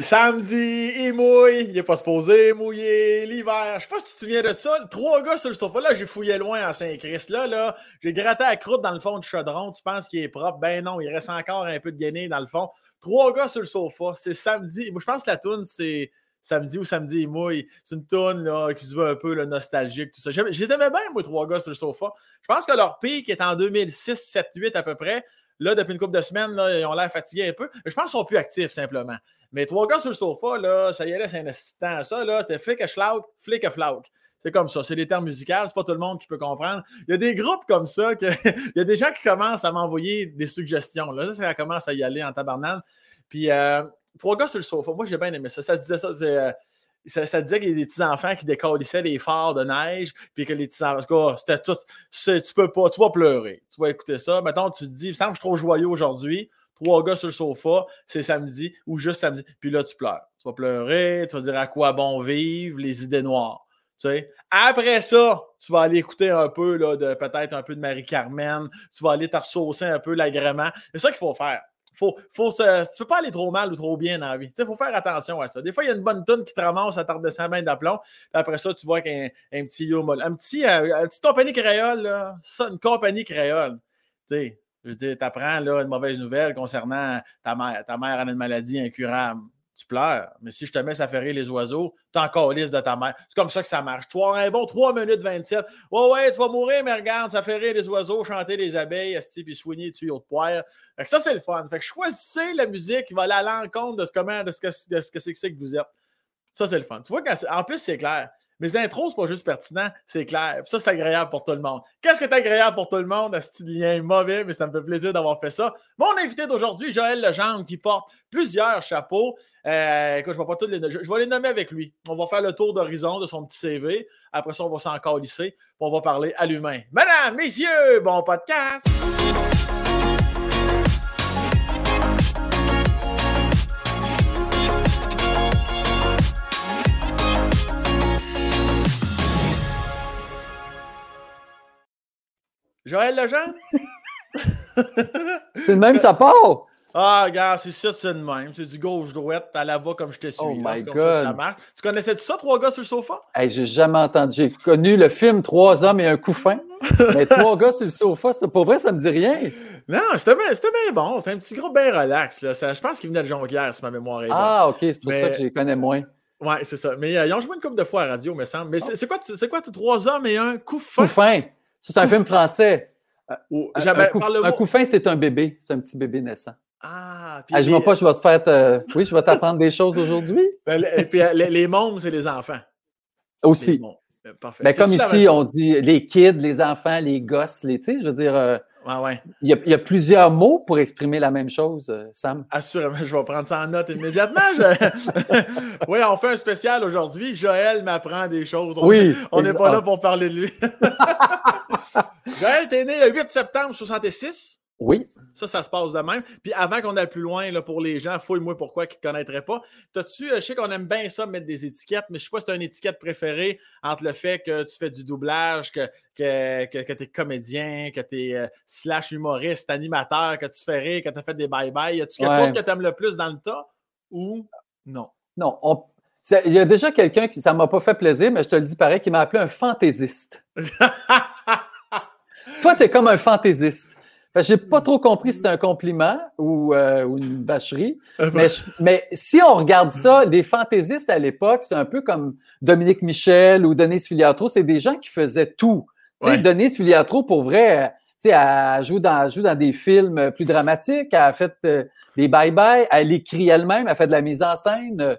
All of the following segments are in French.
Samedi, il mouille, il n'est pas supposé mouiller l'hiver. Je sais pas si tu te souviens de ça. Trois gars sur le sofa, là, j'ai fouillé loin en Saint-Christ. Là, là, j'ai gratté la croûte dans le fond du chaudron. Tu penses qu'il est propre? Ben non, il reste encore un peu de gainé dans le fond. Trois gars sur le sofa, c'est samedi. Moi, je pense que la toune, c'est samedi ou samedi il mouille. C'est une toune qui se veut un peu nostalgique, tout ça. Je, les aimais bien, moi, trois gars sur le sofa. Je pense que leur pic est en 2006, 7, 8 à peu près. Là, depuis une couple de semaines, là, ils ont l'air fatigués un peu. je pense qu'ils sont plus actifs, simplement. Mais trois gars sur le sofa, là, ça y est, c'est un assistant à ça. Là, c'était flic à schlag, flic à flag. C'est comme ça, c'est des termes musicaux, c'est pas tout le monde qui peut comprendre. Il y a des groupes comme ça, que, il y a des gens qui commencent à m'envoyer des suggestions. Là, ça, ça commence à y aller en tabarnane. Puis, euh, trois gars sur le sofa, moi j'ai bien aimé ça. Ça disait ça, euh, ça, disait qu'il y a des petits-enfants qui décollissaient les phares de neige, puis que les petits-enfants, c'était tout, tu peux pas, tu vas pleurer. Tu vas écouter ça. Mettons, tu te dis, il me semble que je suis trop joyeux aujourd'hui trois gars sur le sofa, c'est samedi ou juste samedi. Puis là, tu pleures. Tu vas pleurer, tu vas dire à quoi bon vivre, les idées noires. Tu sais. Après ça, tu vas aller écouter un peu de peut-être un peu de Marie-Carmen, tu vas aller te un peu l'agrément. C'est ça qu'il faut faire. Faut, faut se, tu peux pas aller trop mal ou trop bien dans la vie. Il faut faire attention à ça. Des fois, il y a une bonne tonne qui te ramasse à de sa main d'aplomb. Après ça, tu vois qu'un un petit un petit, euh, une petite compagnie créole, ça, une compagnie créole. Je veux dire, tu apprends là, une mauvaise nouvelle concernant ta mère. Ta mère a une maladie incurable. Tu pleures. Mais si je te mets à faire les oiseaux, tu encore liste de ta mère. C'est comme ça que ça marche. Tu un bon 3 minutes 27. Ouais, ouais, tu vas mourir, mais regarde, ça fait rire les oiseaux, chanter les abeilles, puis soigner les tuyaux de poire. Fait que ça, c'est le fun. Fait que choisissez la musique qui va aller à l'encontre de ce, comment, de ce que c'est que vous êtes. Ça, c'est le fun. Tu vois, en plus, c'est clair. Mes intros, c'est pas juste pertinent, c'est clair. ça, c'est agréable pour tout le monde. Qu'est-ce qui est agréable pour tout le monde? Ce lien mauvais, mais ça me fait plaisir d'avoir fait ça. Mon invité d'aujourd'hui, Joël Legendre, qui porte plusieurs chapeaux. Euh, écoute, je vais pas tous les Je vais les nommer avec lui. On va faire le tour d'horizon de son petit CV. Après ça, on va s'en lisser. On va parler à l'humain. Madame, messieurs, bon podcast! Joël Legendre? c'est de même, ça part! Ah, regarde, c'est ça, c'est de même. C'est du gauche-droite, à la voix comme je te suis. Oh my God. Ça, Tu connaissais tout ça, trois gars sur le sofa? Hey, j'ai jamais entendu. J'ai connu le film Trois hommes et un coup fin. mais trois gars sur le sofa, ça, pour vrai, ça me dit rien. Non, c'était bien, bon. C'était un petit groupe bien relax. Là. je pense qu'il venait de Jonquière, si ma mémoire est bonne. Ah, OK, c'est pour ça que je les connais moins. Ouais, c'est ça. Mais euh, ils ont joué une couple de fois à la radio, me semble. Mais c'est quoi, c'est quoi, trois hommes et un coup fin? C'est un film français. Euh, un, coup, fin, c'est un bébé. C'est un petit bébé naissant. Ah, puis. je ne pas, je vais te faire. Oui, je vais t'apprendre des choses aujourd'hui. Ben, et puis les, les mômes, c'est les enfants. Aussi. Ben, parfait. Ben, comme ici, on dit les kids, les enfants, les gosses, les. Tu sais, je veux dire. Euh, il, y a, plusieurs mots pour exprimer la même chose, euh, Sam. Assurément, je vais prendre ça en note immédiatement. oui, on fait un spécial aujourd'hui. Joël m'apprend des choses. oui. On n'est pas là pour parler de lui. Joël, t'es né le 8 septembre 66. Oui. Ça, ça se passe de même. Puis avant qu'on aille plus loin, là, pour les gens, fouille-moi pourquoi qui ne te connaîtraient pas. T'as-tu, euh, je sais qu'on aime bien ça, mettre des étiquettes, mais je ne sais pas si tu as une étiquette préférée entre le fait que tu fais du doublage, que, que, que, tu es comédien, que tu es euh, slash humoriste, animateur, que tu fais rire, que tu as fait des bye-bye. Y a-tu quelque chose que tu aimes le plus dans le tas ou non? Non. Il y a déjà quelqu'un qui, ça ne m'a pas fait plaisir, mais je te le dis pareil, qui m'a appelé un fantaisiste. Toi, tu es comme un fantaisiste. Je n'ai pas trop compris si c'était un compliment ou, euh, une bâcherie. Euh, mais, si on regarde ça, des fantaisistes à l'époque, c'est un peu comme Dominique Michel ou Denise Filiatro, c'est des gens qui faisaient tout. Ouais. Denise Filiatro, pour vrai, elle joue, dans, joue dans des films plus dramatiques, elle a fait euh, des bye-bye, elle écrit elle-même, elle a fait de la mise en scène.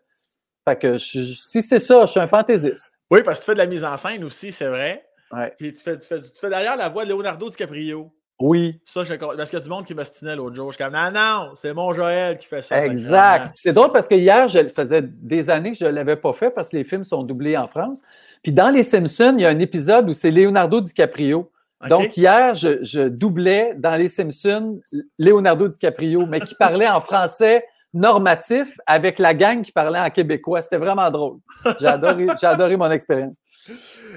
Fait que si c'est ça, je suis un fantaisiste. Oui, parce que tu fais de la mise en scène aussi, c'est vrai. Ouais. Puis tu fais, tu, fais, tu fais derrière la voix de Leonardo DiCaprio. Oui. Ça, je... parce qu'il y a du monde qui m'ostinait l'autre jour. Je suis comme, non, non, c'est mon Joël qui fait ça. Exact. C'est drôle parce que hier, je faisais des années que je ne l'avais pas fait parce que les films sont doublés en France. Puis dans Les Simpsons, il y a un épisode où c'est Leonardo DiCaprio. Donc hier, je, je, doublais dans Les Simpsons Leonardo DiCaprio, mais qui parlait en français normatif avec la gang qui parlait en québécois. C'était vraiment drôle. J'ai adoré, adoré mon expérience.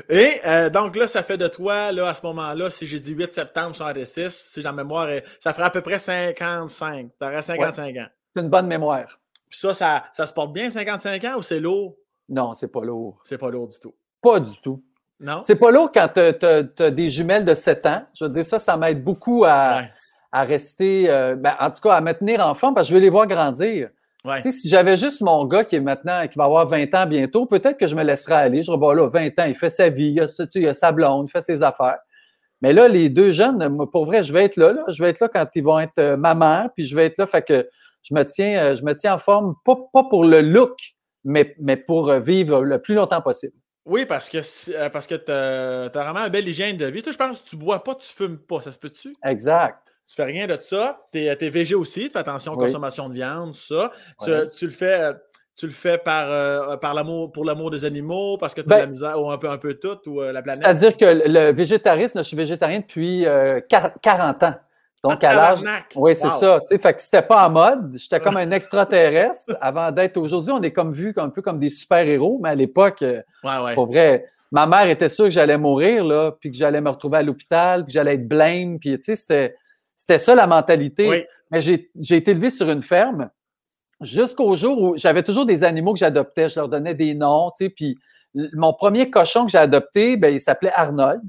Et euh, donc là, ça fait de toi, là, à ce moment-là, si j'ai dit 8 septembre 66, si j'ai la mémoire, ça ferait à peu près 55. Tu aurais 55 ans. C'est une bonne mémoire. Puis ça, ça, ça se porte bien, 55 ans, ou c'est lourd? Non, c'est pas lourd. C'est pas lourd du tout. Pas du tout. Non? C'est pas lourd quand tu as, des jumelles de 7 ans. Je veux dire, ça, ça m'aide beaucoup à, Ouais. À rester, euh, ben, en tout cas, à me tenir enfant parce que je veux les voir grandir. Ouais. Si j'avais juste mon gars qui est maintenant, qui va avoir 20 ans bientôt, peut-être que je me laisserais aller. Je dirais, bon, là, 20 ans, il fait sa vie, il a, il a sa blonde, il fait ses affaires. Mais là, les deux jeunes, pour vrai, je vais être là, là. Je vais être là quand ils vont être euh, maman, puis je vais être là. Fait que je me tiens, euh, je me tiens en forme, pas, pas pour le look, mais, mais pour vivre le plus longtemps possible. Oui, parce que, parce que tu as, vraiment une belle hygiène de vie. Toi, je pense que tu bois pas, tu fumes pas. Ça se peut-tu? Exact. Tu fais rien de ça. Tu es, végé aussi, tu fais attention aux Oui. consommations de viande, tout ça. Tu, Ouais. tu le fais. euh, Tu le fais par, euh, par l'amour, pour l'amour des animaux, parce que tu as Ben- de la misère, ou un peu, un peu tout, ou euh, la planète? C'est-à-dire que le végétarisme, je suis végétarien depuis euh, quar- 40 ans. Donc, Ah, à l'âge. Oui, c'est Wow. ça. Tu sais, fait que c'était pas en mode. J'étais comme un extraterrestre avant d'être. Aujourd'hui, on est comme vu un peu comme des super-héros, mais à l'époque, euh, Ouais, ouais. pour vrai, ma mère était sûre que j'allais mourir, là, puis que j'allais me retrouver à l'hôpital, puis que j'allais être blême, puis tu sais, c'était, c'était ça la mentalité. Oui. Mais j'ai, j'ai été élevé sur une ferme jusqu'au jour où j'avais toujours des animaux que j'adoptais. Je leur donnais des noms, tu sais, puis mon premier cochon que j'ai adopté, ben, il s'appelait Arnold.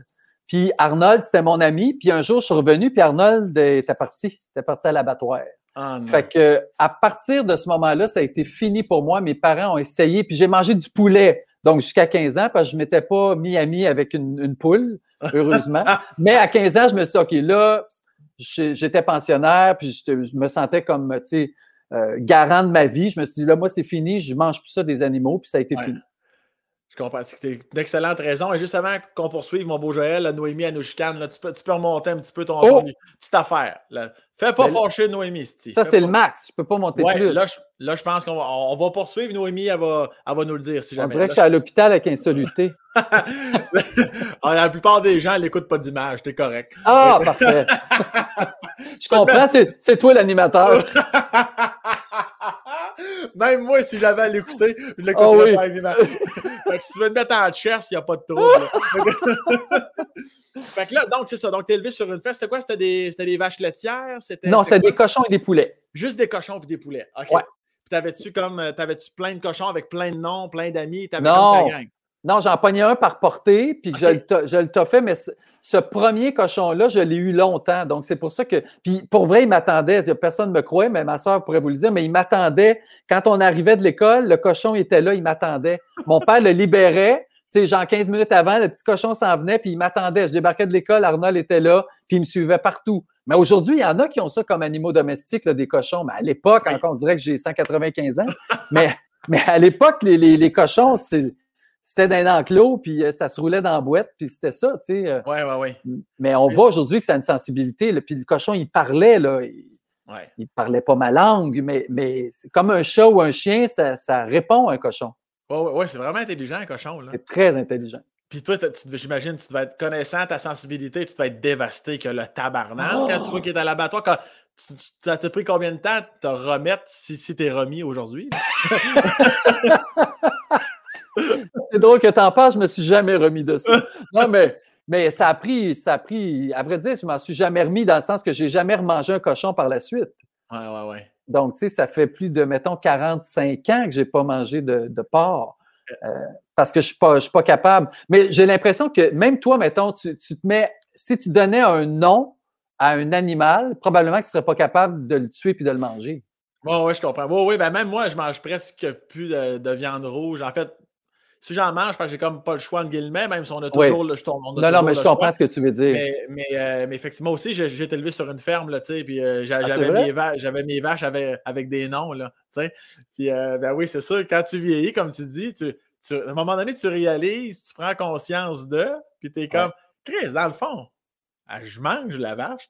Puis Arnold, c'était mon ami. Puis un jour, je suis revenu, puis Arnold était parti. Était parti à l'abattoir. Ah, non. Fait que à partir de ce moment-là, ça a été fini pour moi. Mes parents ont essayé, puis j'ai mangé du poulet. Donc jusqu'à 15 ans, parce que je m'étais pas mis ami avec une, une poule, heureusement. Mais à 15 ans, je me suis dit, OK, là, j'étais pensionnaire, puis je me sentais comme, tu sais, euh, garant de ma vie. Je me suis dit, là, moi, c'est fini, je mange plus ça des animaux, puis ça a été Ouais. fini. Comprends. C'est d'excellentes raisons. Et juste avant qu'on poursuive, mon beau Joël, la Noémie à nous chicane, là, tu, peux, tu peux remonter un petit peu ton, Oh! ton petite affaire. là. Fais pas fâcher Noémie, c'ti. Ça, c'est le max. Je peux pas monter Ouais, plus. là, je, là, je pense qu'on va, on va poursuivre. Noémie, elle va, elle va nous le dire si On jamais. dirait que je suis à l'hôpital avec insolité. Ah, la plupart des gens n'écoutent pas d'image, t'es correct. Ah, parfait. Je comprends, c'est c'est toi l'animateur. Même moi, si j'avais à l'écouter, je l'écouterais Ah oui. pas avec l'image. fait que si tu veux te mettre en chest, il n'y a pas de trouble. fait que là, donc, c'est ça. Donc, t'es élevé sur une fesse. C'était quoi? C'était des, des vaches laitières? Non, c'était des cochons et des poulets. Juste des cochons et des poulets. OK. Ouais. Puis t'avais-tu comme, euh, t'avais-tu plein de cochons avec plein de noms, plein d'amis? T'avais Non. comme ta gang? Non, j'en pognais un par portée, puis je, Ok. le to- je le toffais, mais ce, premier cochon-là, je l'ai eu longtemps. Donc, c'est pour ça que. Puis, pour vrai, il m'attendait. Personne ne me croyait, mais ma soeur pourrait vous le dire, mais il m'attendait. Quand on arrivait de l'école, le cochon était là, il m'attendait. Mon père le libérait. Tu sais, genre 15 minutes avant, le petit cochon s'en venait, puis il m'attendait. Je débarquais de l'école, Arnold était là, puis il me suivait partout. Mais aujourd'hui, il y en a qui ont ça comme animaux domestiques, là, des cochons. Mais à l'époque, Oui. encore, on dirait que j'ai 195 ans. mais, mais à l'époque, les, les, les cochons, c'est- c'était dans un enclos, puis euh, ça se roulait dans la boîte, puis c'était ça, tu sais. Ouais, ouais, ouais. Mais on voit aujourd'hui que ça a une sensibilité, là, puis le cochon, il parlait, là. Il, ouais. il parlait pas ma langue, mais, mais comme un chat ou un chien, ça, ça répond à un cochon. Ouais, ouais, ouais, c'est vraiment intelligent, un cochon. Là. C'est très intelligent. Puis toi, j'imagine, tu devais être connaissant ta sensibilité, tu devais être dévasté que le tabarnak Oh! quand tu vois qu'il est à l'abattoir. Quand, tu, tu- ça t'a pris combien de temps de te remettre si, si t'es remis aujourd'hui? C'est drôle que tu en parles, je me suis jamais remis de ça. Non, mais, mais ça a pris, ça a pris, à vrai dire, je m'en suis jamais remis dans le sens que j'ai jamais remangé un cochon par la suite. Ouais, ouais, ouais. Donc, tu sais, ça fait plus de, mettons, 45 ans que j'ai pas mangé de, de porc. euh, parce que je suis pas, je suis pas capable. Mais j'ai l'impression que même toi, mettons, tu, tu te mets, si tu donnais un nom à un animal, probablement que tu serais pas capable de le tuer puis de le manger. Ouais, ouais, je comprends. Ouais, ouais, ben même moi, je mange presque plus de, de viande rouge. En fait, si j'en mange, j'ai comme pas le choix, en guillemets, même si on a Oui. toujours le, on a Non, non, mais je comprends choix. ce que tu veux dire. Mais, mais, euh, mais effectivement, aussi, j'ai été élevé sur une ferme, là, tu sais, puis euh, Ah, j'avais mes, va- mes vaches avec, avec des noms, là, tu sais. Puis, euh, ben oui, c'est sûr, quand tu vieillis, comme tu dis, tu, tu- à un moment donné, tu réalises, tu prends conscience de, puis t'es comme, Chris, dans le fond, ah, je mange la vache.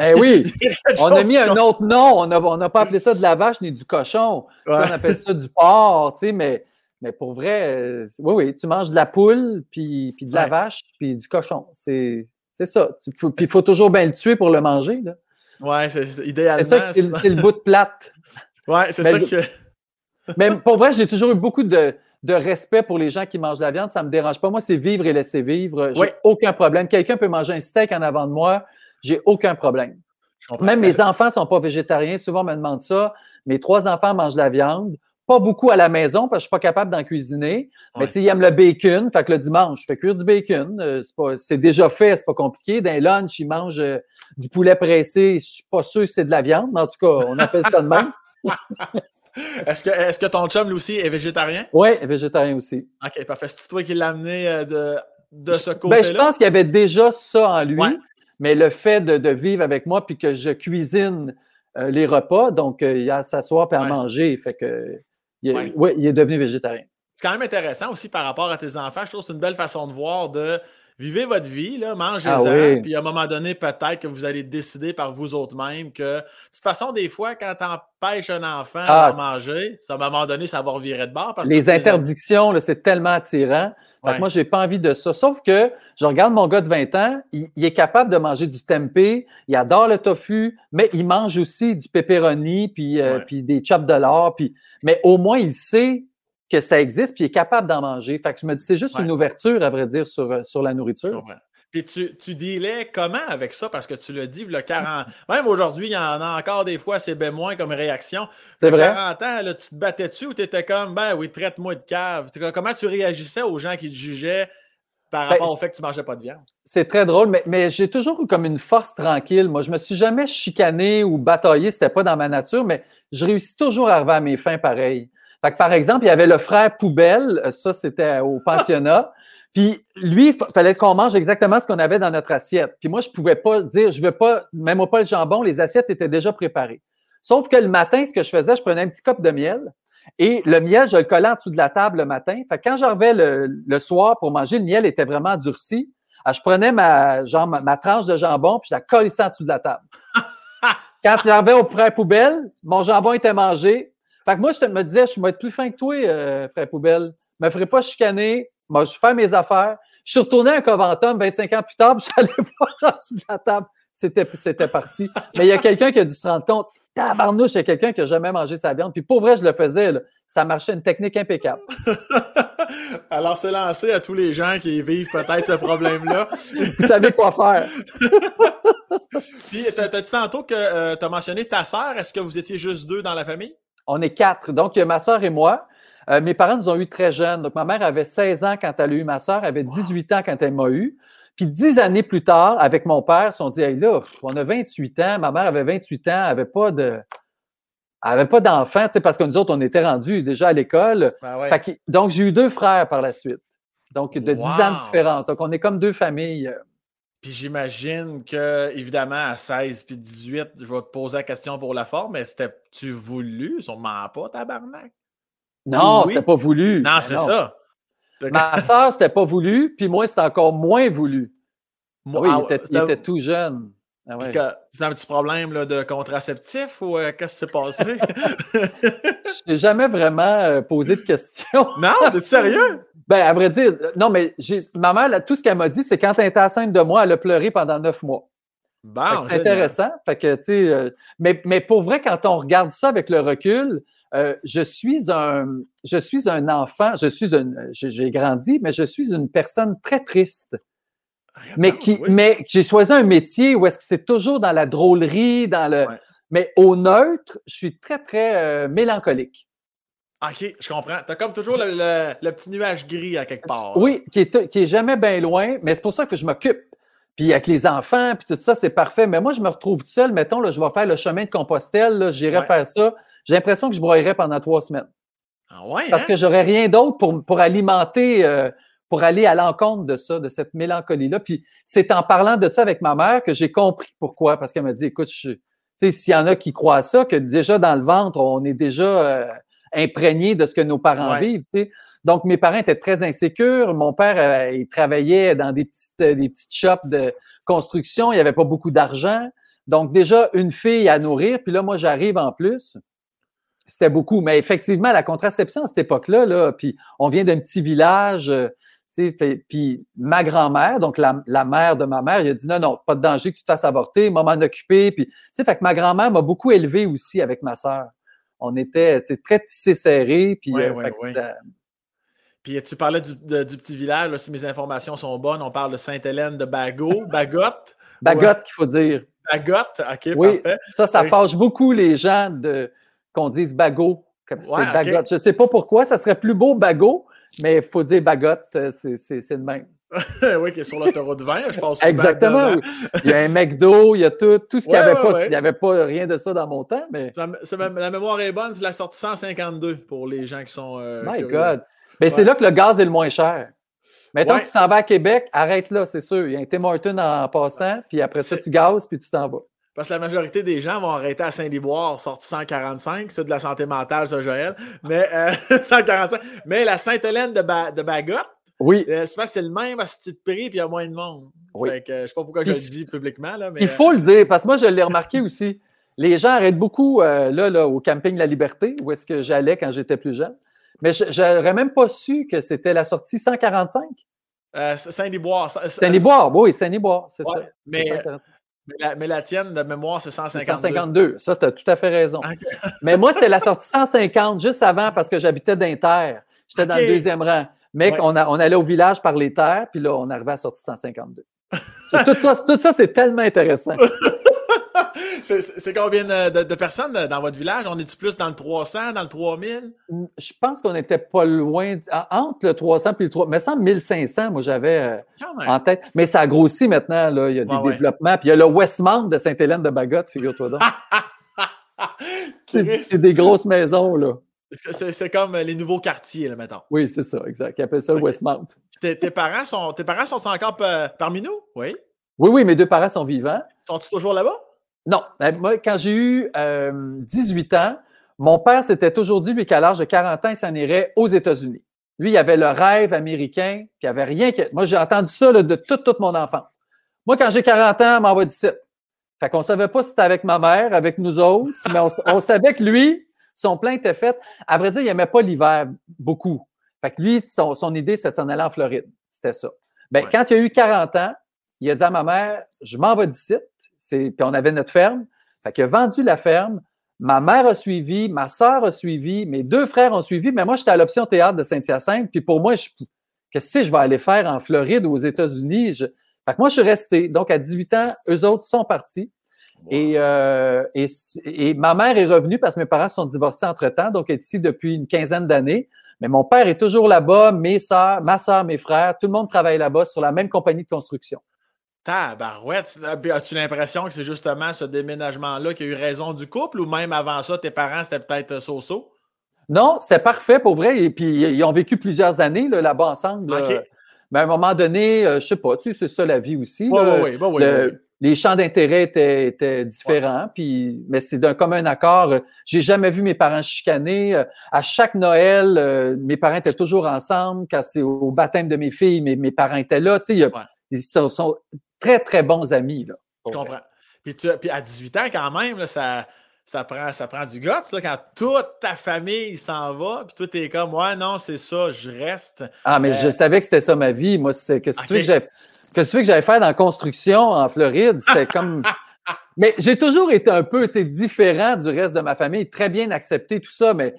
Eh oui, on a mis un autre nom. On n'a on pas appelé ça de la vache ni du cochon. Tu sais, Ouais. On appelle ça du porc, tu sais, mais, mais pour vrai, euh, oui, oui, tu manges de la poule, puis, puis de la Ouais. vache, puis du cochon. C'est c'est ça. Tu- faut- puis il faut toujours bien le tuer pour le manger. là. Ouais, c'est c'est- C'est idéalement. ça que c'est le- bout de plate. Ouais, c'est Mais ça que. Mais pour vrai, j'ai toujours eu beaucoup de, de respect pour les gens qui mangent de la viande. Ça ne me dérange pas. Moi, c'est vivre et laisser vivre. J'ai Oui. aucun problème. Quelqu'un peut manger un steak en avant de moi. J'ai aucun problème. Même mes enfants ne sont pas végétariens. Souvent, on me demande ça. Mes trois enfants mangent de la viande. Pas beaucoup à la maison parce que je suis pas capable d'en cuisiner. Mais tu sais, ils aiment le bacon. Fait que le dimanche, je fais cuire du bacon. Euh, c'est déjà fait, c'est pas compliqué. Dans lunch, ils mangent euh, du poulet pressé. Je suis pas sûr que c'est de la viande, mais en tout cas, on appelle ça de même. est-ce que, est que ton chum, lui aussi, est végétarien? Oui, végétarien aussi. OK, parfait. C'est toi qui l'as amené euh, de, de ce côté-là? Ben, je pense qu'il y avait déjà ça en lui. Mais le fait de, vivre avec moi puis que je cuisine les repas, donc il y a à s'asseoir et à manger. Fait que oui, il est devenu végétarien. C'est quand même intéressant aussi par rapport à tes enfants. Je trouve que c'est une belle façon de voir de vivez votre vie, mangez-en, ah puis à un moment donné, peut-être que vous allez décider par vous autres mêmes que, de toute façon, des fois, quand tu empêches un enfant ah, de manger, à un moment donné, ça va revirer de bord. les interdictions, c'est tellement attirant. Fait moi, je n'ai pas envie de ça. Sauf que je regarde mon gars de 20 ans, il, est capable de manger du tempeh, il adore le tofu, mais il mange aussi du pepperoni, puis, euh, puis des chops de l'or. Puis... Mais au moins, il sait que ça existe, puis il est capable d'en manger. Fait que je me dis, c'est juste une ouverture, à vrai dire, sur, euh, sur la nourriture. Puis tu, tu dealais comment avec ça? Parce que tu l'as dit, le 40... Même aujourd'hui, il y en a encore des fois, c'est bien moins comme réaction. C'est vrai. 40 ans, là, tu te battais dessus ou tu étais comme, ben oui, traite-moi de cave? Comment tu réagissais aux gens qui te jugeaient par ben, rapport au fait que tu ne mangeais pas de viande? C'est très drôle, mais, mais j'ai toujours eu comme une force tranquille. Moi, je me suis jamais chicané ou bataillé, c'était pas dans ma nature, mais je réussis toujours à arriver à mes fins pareil. Fait que, par exemple, il y avait le frère Poubelle, ça c'était au pensionnat. Puis lui, il fallait qu'on mange exactement ce qu'on avait dans notre assiette. Puis moi, je pouvais pas dire, je veux pas, même pas le jambon, les assiettes étaient déjà préparées. Sauf que le matin, ce que je faisais, je prenais un petit cop de miel et le miel, je le collais en dessous de la table le matin. Fait que quand j'arrivais le, le, soir pour manger, le miel était vraiment durci. Alors, je prenais ma, genre, ma, tranche de jambon puis je la collais en dessous de la table. quand j'arrivais au frère poubelle, mon jambon était mangé. Fait que moi, je me disais, je vais être plus fin que toi, euh, frère poubelle. Je me ferais pas chicaner, moi, je fais mes affaires. Je suis retourné à un Coventum 25 ans plus tard, puis j'allais voir en dessous de la table. C'était, c'était parti. Mais il y a quelqu'un qui a dû se rendre compte. Tabarnouche, il y a quelqu'un qui n'a jamais mangé sa viande. Puis pour vrai, je le faisais. Ça marchait une technique impeccable. Alors, c'est lancé à tous les gens qui vivent peut-être ce problème-là. Vous savez quoi faire. Puis, t'as dit tantôt que euh, tu as mentionné ta sœur. Est-ce que vous étiez juste deux dans la famille? On est quatre. Donc, il y a ma sœur et moi. Euh, mes parents nous ont eu très jeunes. Donc, ma mère avait 16 ans quand elle a eu ma sœur, elle avait 18 ans quand elle m'a eu. Puis dix années plus tard, avec mon père, ils se sont dit, hey, là, on a 28 ans, ma mère avait 28 ans, elle n'avait pas de. Elle n'avait pas d'enfants, parce que nous autres, on était rendus déjà à l'école. Ben donc, j'ai eu deux frères par la suite. Donc, de 10 ans de différence. Donc, on est comme deux familles. Puis j'imagine que, évidemment, à 16 puis 18, je vais te poser la question pour la forme, mais c'était-tu voulu? Sûrement pas, tabarnak. Non, c'était pas voulu. Non, ben c'est ça. Ma soeur, c'était pas voulu, puis moi, c'était encore moins voulu. Moi, oui, il, était, tout jeune. Ah c'est un petit problème là, de contraceptif ou euh, qu'est-ce qui s'est passé? Je n'ai jamais vraiment euh, posé de questions. non, mais sérieux? Ben, à vrai dire, non, mais ma mère, tout ce qu'elle m'a dit, c'est quand elle était enceinte de moi, elle a pleuré pendant neuf mois. Bon, c'est intéressant. Fait que, euh, mais, mais pour vrai, quand on regarde ça avec le recul, euh, je suis un, je suis un enfant, je suis j'ai grandi, mais je suis une personne très triste. Mais qui, mais j'ai choisi un métier où est-ce que c'est toujours dans la drôlerie, dans le, mais au neutre, je suis très très euh, mélancolique. OK, je comprends. Tu as comme toujours le, petit nuage gris à quelque part. Oui, qui est, qui est jamais bien loin, mais c'est pour ça que je m'occupe. Puis avec les enfants, puis tout ça, c'est parfait. Mais moi, je me retrouve seul. Mettons, là, je vais faire le chemin de Compostelle, j'irai faire ça j'ai l'impression que je broyerais pendant trois semaines. Ah ouais, Parce hein? que j'aurais rien d'autre pour, pour alimenter, euh, pour aller à l'encontre de ça, de cette mélancolie-là. Puis c'est en parlant de ça avec ma mère que j'ai compris pourquoi. Parce qu'elle m'a dit, écoute, tu sais, s'il y en a qui croient ça, que déjà dans le ventre, on est déjà euh, imprégné de ce que nos parents vivent. Donc, mes parents étaient très insécures. Mon père, euh, il travaillait dans des petites, des petites shops de construction. Il n'y avait pas beaucoup d'argent. Donc, déjà, une fille à nourrir. Puis là, moi, j'arrive en plus. C'était beaucoup. Mais effectivement, la contraception à cette époque-là, là, puis on vient d'un petit village, euh, fait, puis ma grand-mère, donc la, mère de ma mère, il a dit non, non, pas de danger que tu te fasses avorter, m'en occupé. Puis, fait que ma grand-mère m'a beaucoup élevé aussi avec ma sœur. On était très tissés serrés. Puis, euh, puis tu parlais du, petit village, si mes informations sont bonnes, on parle de Sainte-Hélène de Bagot, Bagotte. Bagotte, qu'il faut dire. Bagotte, ok, oui, parfait. Ça, ça fâche beaucoup les gens de qu'on dise bagot. C'est. Je ne sais pas pourquoi, ça serait plus beau bagot, mais il faut dire bagotte, euh, c'est le même. oui, qui est sur l'autoroute 20, je pense. Exactement. oui. Il y a un McDo, il y a tout, tout ce qu'il n'y Ouais, avait ouais, pas. ouais. Il n'y avait pas rien de ça dans mon temps, mais La mémoire est bonne, c'est la sortie 152 pour les gens qui sont. euh, my curieux. God. Mais c'est là que le gaz est le moins cher. Mettons que tu t'en vas à Québec, arrête là, c'est sûr. Il y a un Tim Hortons en passant, puis après ça, tu gazes, puis tu t'en vas. Parce que la majorité des gens vont arrêter à Saint-Liboire, sorti 145, c'est de la santé mentale, ça, Joël. Mais euh, 145. Mais la Sainte-Hélène de, Ba- de Bagotte, Oui, euh, souvent, c'est le même à ce petit prix, puis il y a moins de monde. Oui. Fait que, euh, je sais pas pourquoi Puis je le dis publiquement, là, mais. il faut le dire, parce que moi, je l'ai remarqué aussi. Les gens arrêtent beaucoup euh, là, là, au camping La Liberté, où est-ce que j'allais quand j'étais plus jeune. Mais je n'aurais même pas su que c'était la sortie 145. euh, Saint-Liboire. Saint-Liboire, oui, Saint-Liboire, c'est Ouais, ça. Mais- 145. Mais la, mais la tienne, de mémoire, c'est C'est 152. 152. Ça, tu as tout à fait raison. Mais moi, c'était la sortie 150 juste avant parce que j'habitais d'Inter. J'étais dans le deuxième rang. Mais Ouais. on, a- on allait au village par les terres, puis là, on arrivait à la sortie 152. C'est- tout ça, tout ça c'est tellement intéressant. c'est combien de, personnes dans votre village? On est-tu plus dans le 300, dans le 3000? Je pense qu'on n'était pas loin, en- entre le 300 et le 300. Mais ça, 1500, moi, j'avais euh, en tête. Mais ça a grossi maintenant, là. Il y a des ouais. développements. Puis il y a le Westmount de Sainte-Hélène de Bagotte, figure-toi donc. C'est des grosses maisons, là. c'est- comme les nouveaux quartiers, là, mettons. Oui, c'est ça, exact. Ils appellent ça le. Westmount. Tes, tes parents sont, tes parents sont encore pa- parmi nous? Oui. Oui, oui, mes deux parents sont vivants. Sont-ils toujours là-bas? Non, ben, moi, quand j'ai eu euh, 18 ans, mon père s'était toujours dit, lui, qu'à l'âge de 40 ans, il s'en irait aux États-Unis. Lui, il avait le rêve américain, puis il avait rien que. Moi, j'ai entendu ça là, de toute, toute mon enfance. Moi, quand j'ai 40 ans, m'envoie d'ici. Fait qu'on ne savait pas si c'était avec ma mère, avec nous autres, mais on, on savait que lui, son plan était fait. À vrai dire, il n'aimait pas l'hiver beaucoup. Fait que lui, son, son idée, c'était de s'en aller en Floride. C'était ça. Ben, Ouais. quand il a eu 40 ans, il a dit à ma mère, je m'en vais d'ici. Puis on avait notre ferme. Fait qu'il a vendu la ferme. Ma mère a suivi, ma sœur a suivi, mes deux frères ont suivi, mais moi, j'étais à l'option théâtre de Saint-Hyacinthe. Puis pour moi, je, qu'est-ce que je vais aller faire en Floride ou aux États-Unis? Je- Fait que moi, je suis resté. Donc, à 18 ans, eux autres sont partis. Et, euh, et, et ma mère est revenue parce que mes parents sont divorcés entre-temps, donc elle est ici depuis une quinzaine d'années. Mais mon père est toujours là-bas, mes sœurs, ma sœur, mes frères, tout le monde travaille là-bas sur la même compagnie de construction. Tabarouette. Puis As-tu l'impression que c'est justement ce déménagement-là qui a eu raison du couple ou même avant ça, tes parents, c'était peut-être euh, so-so? Non, c'était parfait pour vrai. Et puis, ils ont vécu plusieurs années là, là-bas ensemble. là. Mais à un moment donné, euh, je sais pas, tu sais, c'est ça la vie aussi. Oui, là. oui, oui. oui, Le-. Les champs d'intérêt étaient, étaient différents, puis, mais c'est d'un commun accord. Euh, J'ai jamais vu mes parents chicaner. Euh, À chaque Noël, euh, mes parents étaient toujours ensemble. Quand c'est au baptême de mes filles, mes, mes parents étaient là. Tu sais, il y a- Ouais. ils sont, sont très, très bons amis. Là, Je vrai. comprends. Puis, tu- puis à 18 ans, quand même, là, ça, ça, prend, ça prend du guts, là, quand toute ta famille s'en va, puis toi, t'es comme, ouais, non, c'est ça, je reste. Ah, mais Euh, je savais que c'était ça ma vie. Moi, c'est que tu veux Ok. que qu'est-ce que que faire dans la construction en Floride? C'était comme. Mais j'ai toujours été un peu différent du reste de ma famille, très bien accepté tout ça, mais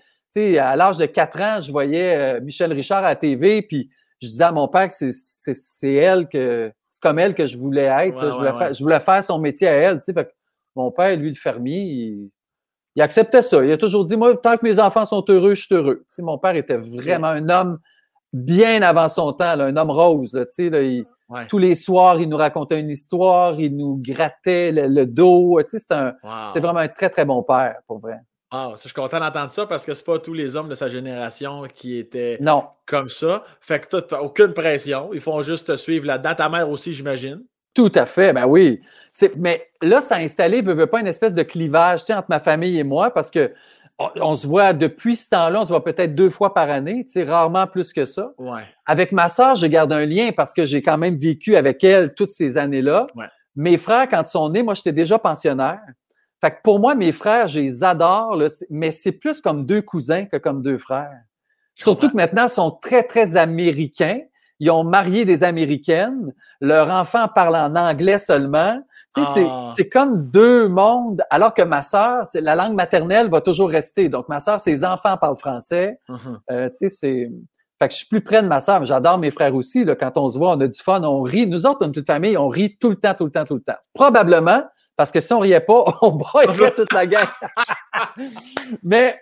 à l'âge de 4 ans, je voyais euh, Michel Richard à la TV, puis je disais à mon père que c'est- c'est c'est elle que c'est comme elle que je voulais être. Ouais, je, voulais ouais, faire, ouais. je voulais faire son métier à elle. Fait que mon père, lui, le fermier, il, il acceptait ça. Il a toujours dit Moi, tant que mes enfants sont heureux, je suis heureux. Mon père était vraiment un homme bien avant son temps, là, un homme rose. là, là, il- tous les soirs, il nous racontait une histoire, il nous grattait le, le dos. Wow. c'est vraiment un très, très bon père, pour vrai. Ah, je suis content d'entendre ça parce que c'est pas tous les hommes de sa génération qui étaient Non, comme ça. Fait que toi, t'as aucune pression. Ils font juste te suivre là-dedans. Ta mère aussi, j'imagine. tout à fait, ben oui. Mais là, ça a installé, veut, veut pas, une espèce de clivage tu sais, entre ma famille et moi parce que on, on se voit depuis ce temps-là, on se voit peut-être deux fois par année, tu sais, rarement plus que ça. Ouais. Avec ma sœur, je garde un lien parce que j'ai quand même vécu avec elle toutes ces années-là. Ouais. Mes frères, quand ils sont nés, moi, j'étais déjà pensionnaire. Fait que pour moi, mes frères, je les adore, là, mais c'est plus comme deux cousins que comme deux frères. Surtout que maintenant, ils sont très, très américains. Ils ont marié des Américaines. Leur enfant parle en anglais seulement. Tu sais, c'est- Ah. c'est comme deux mondes, alors que ma sœur, la langue maternelle va toujours rester. Donc, ma sœur, ses enfants parlent français. Mhm. Euh, tu sais, c'est. Fait que je suis plus près de ma sœur, mais j'adore mes frères aussi. Là, quand on se voit, on a du fun, on rit. Nous autres, on est une famille, on rit tout le temps, tout le temps, tout le temps. Probablement parce que si on riait pas, on broyerait toute la gang. mais,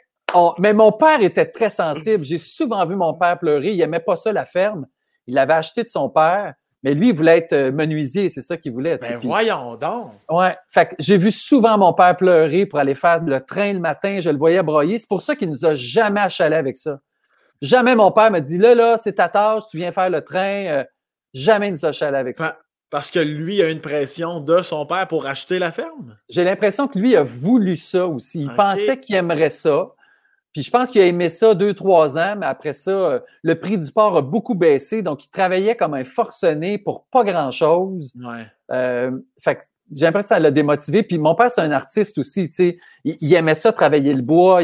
mais mon père était très sensible. J'ai souvent vu mon père pleurer. Il aimait pas ça, la ferme. Il l'avait acheté de son père. Mais lui, il voulait être euh, menuisier, c'est ça qu'il voulait. Ben voyons donc! Ouais. Fait que j'ai vu souvent mon père pleurer pour aller faire le train le matin, je le voyais broyer. C'est pour ça qu'il nous a jamais achalé avec ça. Jamais mon père m'a dit là, là, c'est ta tâche, tu viens faire le train. Euh, jamais il nous a achalé avec ça. Parce que lui a une pression de son père pour acheter la ferme? J'ai l'impression que lui a voulu ça aussi. Il pensait qu'il aimerait ça. Puis je pense qu'il a aimé ça deux, trois ans, mais après ça, euh, le prix du porc a beaucoup baissé. Donc, il travaillait comme un forcené pour pas grand-chose. Ouais. Euh, fait j'ai l'impression que ça l'a démotivé. Puis mon père, c'est un artiste aussi, tu sais. Il, aimait ça, travailler le bois.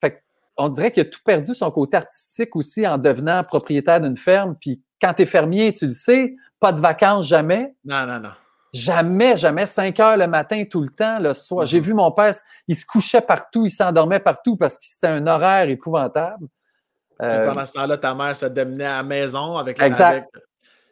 Fait on dirait qu'il a tout perdu son côté artistique aussi en devenant propriétaire d'une ferme. Puis quand tu es fermier, tu le sais, pas de vacances jamais. Non, non, non. Jamais, jamais, 5 heures le matin, tout le temps, le soir. J'ai mm-hmm. vu mon père, il se couchait partout, il s'endormait partout parce que c'était un horaire épouvantable. Euh, pendant ce temps-là, ta mère se démenait à la maison avec Exact.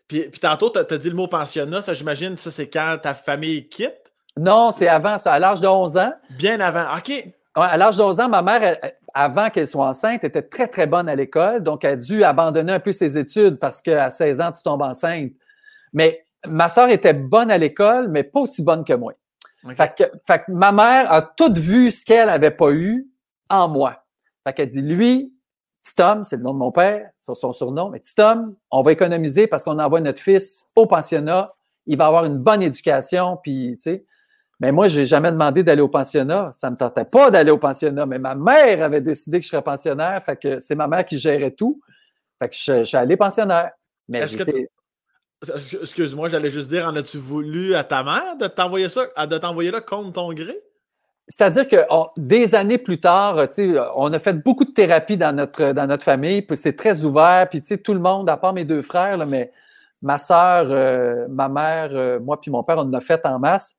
Puis, puis, tantôt, tu as, dit le mot pensionnat, ça, j'imagine, ça, c'est quand ta famille quitte? Non, c'est avant ça, à l'âge de 11 ans. Bien avant, OK. à l'âge de 11 ans, ma mère, avant qu'elle soit enceinte, était très, très bonne à l'école. Donc, elle a dû abandonner un peu ses études parce qu'à 16 ans, tu tombes enceinte. Mais ma soeur était bonne à l'école, mais pas aussi bonne que moi. Fait, que, ma mère a tout vu ce qu'elle n'avait pas eu en moi. Fait qu'elle dit, lui, Tom, c'est le nom de mon père, c'est son surnom, mais Tom, on va économiser parce qu'on envoie notre fils au pensionnat, il va avoir une bonne éducation, puis, tu sais. Mais moi, j'ai jamais demandé d'aller au pensionnat. Ça me tentait pas d'aller au pensionnat, mais ma mère avait décidé que je serais pensionnaire, fait que c'est ma mère qui gérait tout. Fait que je, suis allé pensionnaire. Mais j'étais Excuse-moi, j'allais juste dire, en as-tu voulu à ta mère de t'envoyer ça, de t'envoyer là contre ton gré? C'est-à-dire que oh, des années plus tard, on a fait beaucoup de thérapie dans notre, dans notre famille, puis c'est très ouvert, puis tout le monde, à part mes deux frères, mais ma soeur, euh, ma mère, euh, moi puis mon père, on en a fait en masse.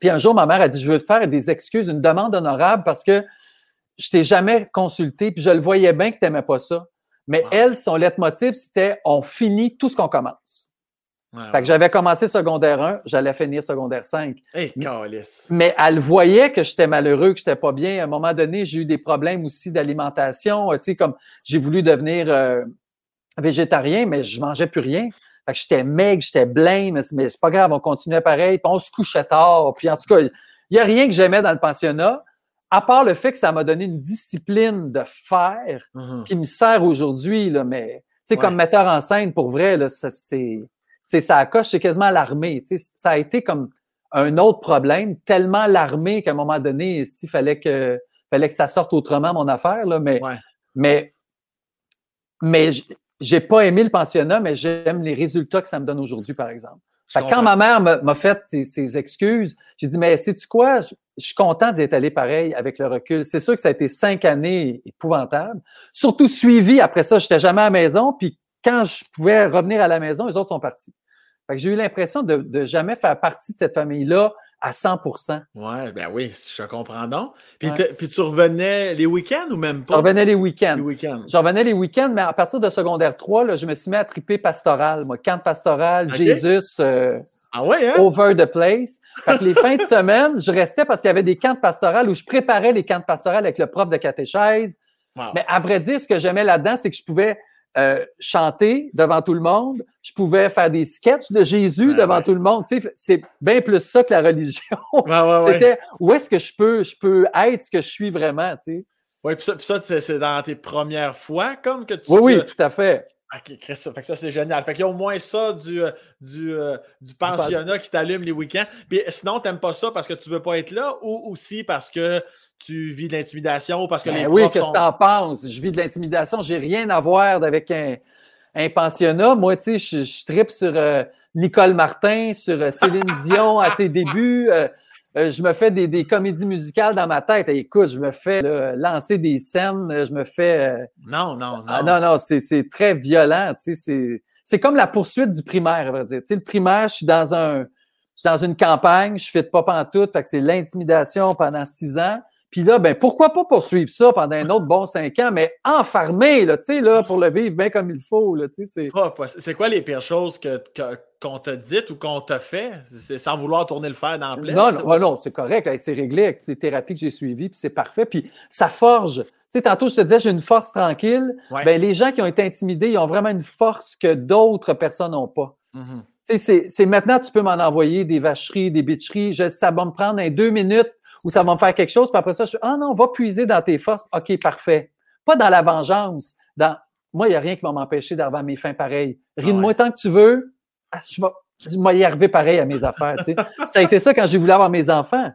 Puis un jour, ma mère a dit, je veux te faire des excuses, une demande honorable parce que je t'ai jamais consulté, puis je le voyais bien que tu n'aimais pas ça. Mais elle, son leitmotiv, c'était on finit tout ce qu'on commence fait que j'avais commencé secondaire 1, j'allais finir secondaire 5. mais, elle voyait que j'étais malheureux, que j'étais pas bien. À un moment donné, j'ai eu des problèmes aussi d'alimentation. Tu sais, comme j'ai voulu devenir euh, végétarien, mais je mangeais plus rien. Fait que j'étais maigre, j'étais blême, mais c'est pas grave, on continuait pareil. Puis on se couchait tard. Puis en tout cas, il n'y a rien que j'aimais dans le pensionnat, à part le fait que ça m'a donné une discipline de faire mm-hmm. qui me sert aujourd'hui. Mais tu sais, comme metteur en scène, pour vrai, là, c'est c'est ça coche, c'est quasiment l'armée. Ça a été comme un autre problème, tellement l'armée qu'à un moment donné, il fallait que, fallait que ça sorte autrement, mon affaire. Là, mais, mais, mais j'ai pas aimé le pensionnat, mais j'aime les résultats que ça me donne aujourd'hui, par exemple. quand ma mère m'a fait ses, excuses, j'ai dit, mais sais-tu quoi? Je, suis content d'y être allé pareil avec le recul. C'est sûr que ça a été cinq années épouvantables. Surtout suivi, après ça, j'étais jamais à la maison, puis quand je pouvais revenir à la maison, les autres sont partis. j'ai eu l'impression de, de jamais faire partie de cette famille-là à 100% Oui, ben oui, je comprends donc. Puis, puis tu revenais les week-ends ou même pas? Je revenais les week-ends. je revenais les week-ends, mais à partir de secondaire 3, là, je me suis mis à triper pastoral. Moi, camp pastoral, Jésus, euh, ah ouais, hein? over the place. Fait que les fins de semaine, je restais parce qu'il y avait des camps pastorales où je préparais les camps pastorales avec le prof de catéchèse. Mais à vrai dire, ce que j'aimais là-dedans, c'est que je pouvais euh, chanter devant tout le monde. Je pouvais faire des sketchs de Jésus devant tout le monde. Tu sais, c'est bien plus ça que la religion. C'était où est-ce que je peux, je peux être ce que je suis vraiment, tu sais. Oui, puis ça, ça c'est dans tes premières fois comme que tu... Oui, oui, tout à fait. OK, Chris, ça, fait que ça, c'est génial. Fait qu'il y a au moins ça du, euh, du, euh, du pensionnat qui t'allume les week-ends. Puis sinon, t'aimes pas ça parce que tu veux pas être là ou aussi parce que tu vis de l'intimidation parce que ben les Oui, qu'est-ce que tu en penses? Je vis de l'intimidation. J'ai rien à voir avec un, un pensionnat. Moi, tu sais, je, je tripe sur euh, Nicole Martin, sur euh, Céline Dion à ses débuts. Euh, je me fais des, des, comédies musicales dans ma tête. écoute, je me fais lancer des scènes. Je me fais. non, non, ah, non. non, non, c'est très violent. Tu sais, c'est comme la poursuite du primaire, à vrai dire. Tu sais, le primaire, je suis dans un. Je suis dans une campagne, je fais de pas en tout, fait que c'est l'intimidation pendant six ans. Puis là, ben pourquoi pas poursuivre ça pendant un autre bon cinq ans, mais enfermé, là, tu sais, là, pour le vivre bien comme il faut, là, tu sais. C'est quoi les pires choses que, qu'on t'a dites ou qu'on t'a fait? C'est sans vouloir tourner le fer dans le Non, non, non c'est correct. C'est réglé avec les thérapies que j'ai suivies, puis c'est parfait. Puis ça forge. Tu sais, tantôt, je te disais, j'ai une force tranquille. Ben, les gens qui ont été intimidés, ils ont vraiment une force que d'autres personnes n'ont pas. Mm-hmm. Tu sais, c'est maintenant, tu peux m'en envoyer des vacheries, des bitcheries. Je, ça va me prendre un deux minutes ou ça va me faire quelque chose. Puis après ça, je suis, ah non, va puiser dans tes forces. OK, parfait. Pas dans la vengeance. Dans, moi, il n'y a rien qui va m'empêcher d'arriver à mes fins pareilles. Ris de moi tant que tu veux. Ah, je vais, y arriver pareil à mes affaires. Tu sais. ça a été ça quand j'ai voulu avoir mes enfants.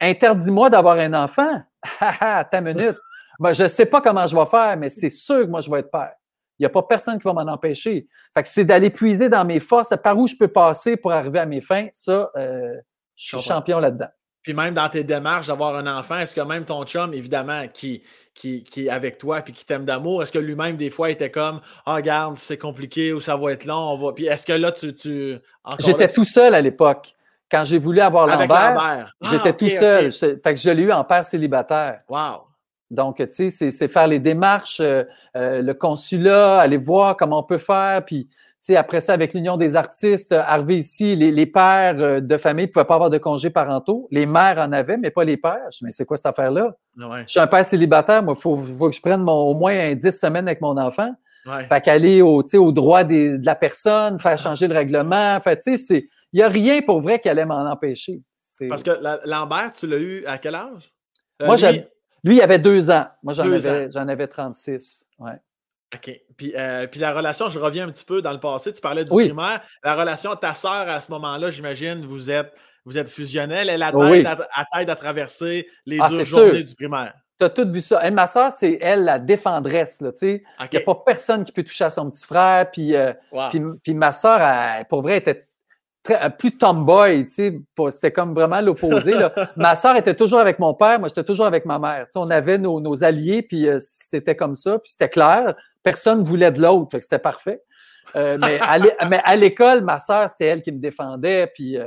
Interdis-moi d'avoir un enfant. Ta minute. Moi, je ne sais pas comment je vais faire, mais c'est sûr que moi, je vais être père. Il n'y a pas personne qui va m'en empêcher. Fait que c'est d'aller puiser dans mes forces, par où je peux passer pour arriver à mes fins. Ça, euh, je suis champion là-dedans. Puis même dans tes démarches d'avoir un enfant, est-ce que même ton chum, évidemment, qui, qui, qui est avec toi puis qui t'aime d'amour, est-ce que lui-même, des fois, était comme Ah, oh, regarde, c'est compliqué ou ça va être long, on va. Puis est-ce que là, tu. tu... J'étais tout seul à l'époque. Quand j'ai voulu avoir Lambert, j'étais ah, tout seul. Fait que je l'ai eu en père célibataire. Wow. Donc, tu sais, c'est faire les démarches, euh, euh, le consulat, aller voir comment on peut faire. Puis, après ça, avec l'Union des artistes, arrivé ici, les, pères euh, de famille ne pouvaient pas avoir de congés parentaux. Les mères en avaient, mais pas les pères. Je mais c'est quoi cette affaire-là? Je suis un père célibataire, moi, il faut, que je prenne au moins 10 semaines avec mon enfant. Fait qu'aller au, au droit de la personne, faire changer le règlement. Fait tu sais, il n'y a rien pour vrai qui allait m'en empêcher. Parce que Lambert, tu l'as eu à quel âge? Euh, moi, lui, lui, il avait deux ans. Moi, j'en avais, avais 36. Ouais. OK. Puis, euh, puis la relation, je reviens un petit peu dans le passé, tu parlais du primaire. La relation ta sœur à ce moment-là, j'imagine, vous êtes, vous êtes fusionnel. Elle a t'aide à, traverser les ah, deux journées du primaire. Tu as tout vu ça. ma soeur, c'est elle la défendresse. Il n'y a pas personne qui peut toucher à son petit frère. Puis, euh, puis, ma soeur, pour vrai, était très, plus tomboy. C'était comme vraiment l'opposé. ma soeur était toujours avec mon père, moi, j'étais toujours avec ma mère. on avait nos, nos alliés, puis euh, c'était comme ça. Puis c'était clair. Personne ne voulait de l'autre, c'était parfait. Euh, mais à l'école, ma soeur, c'était elle qui me défendait. Puis, euh,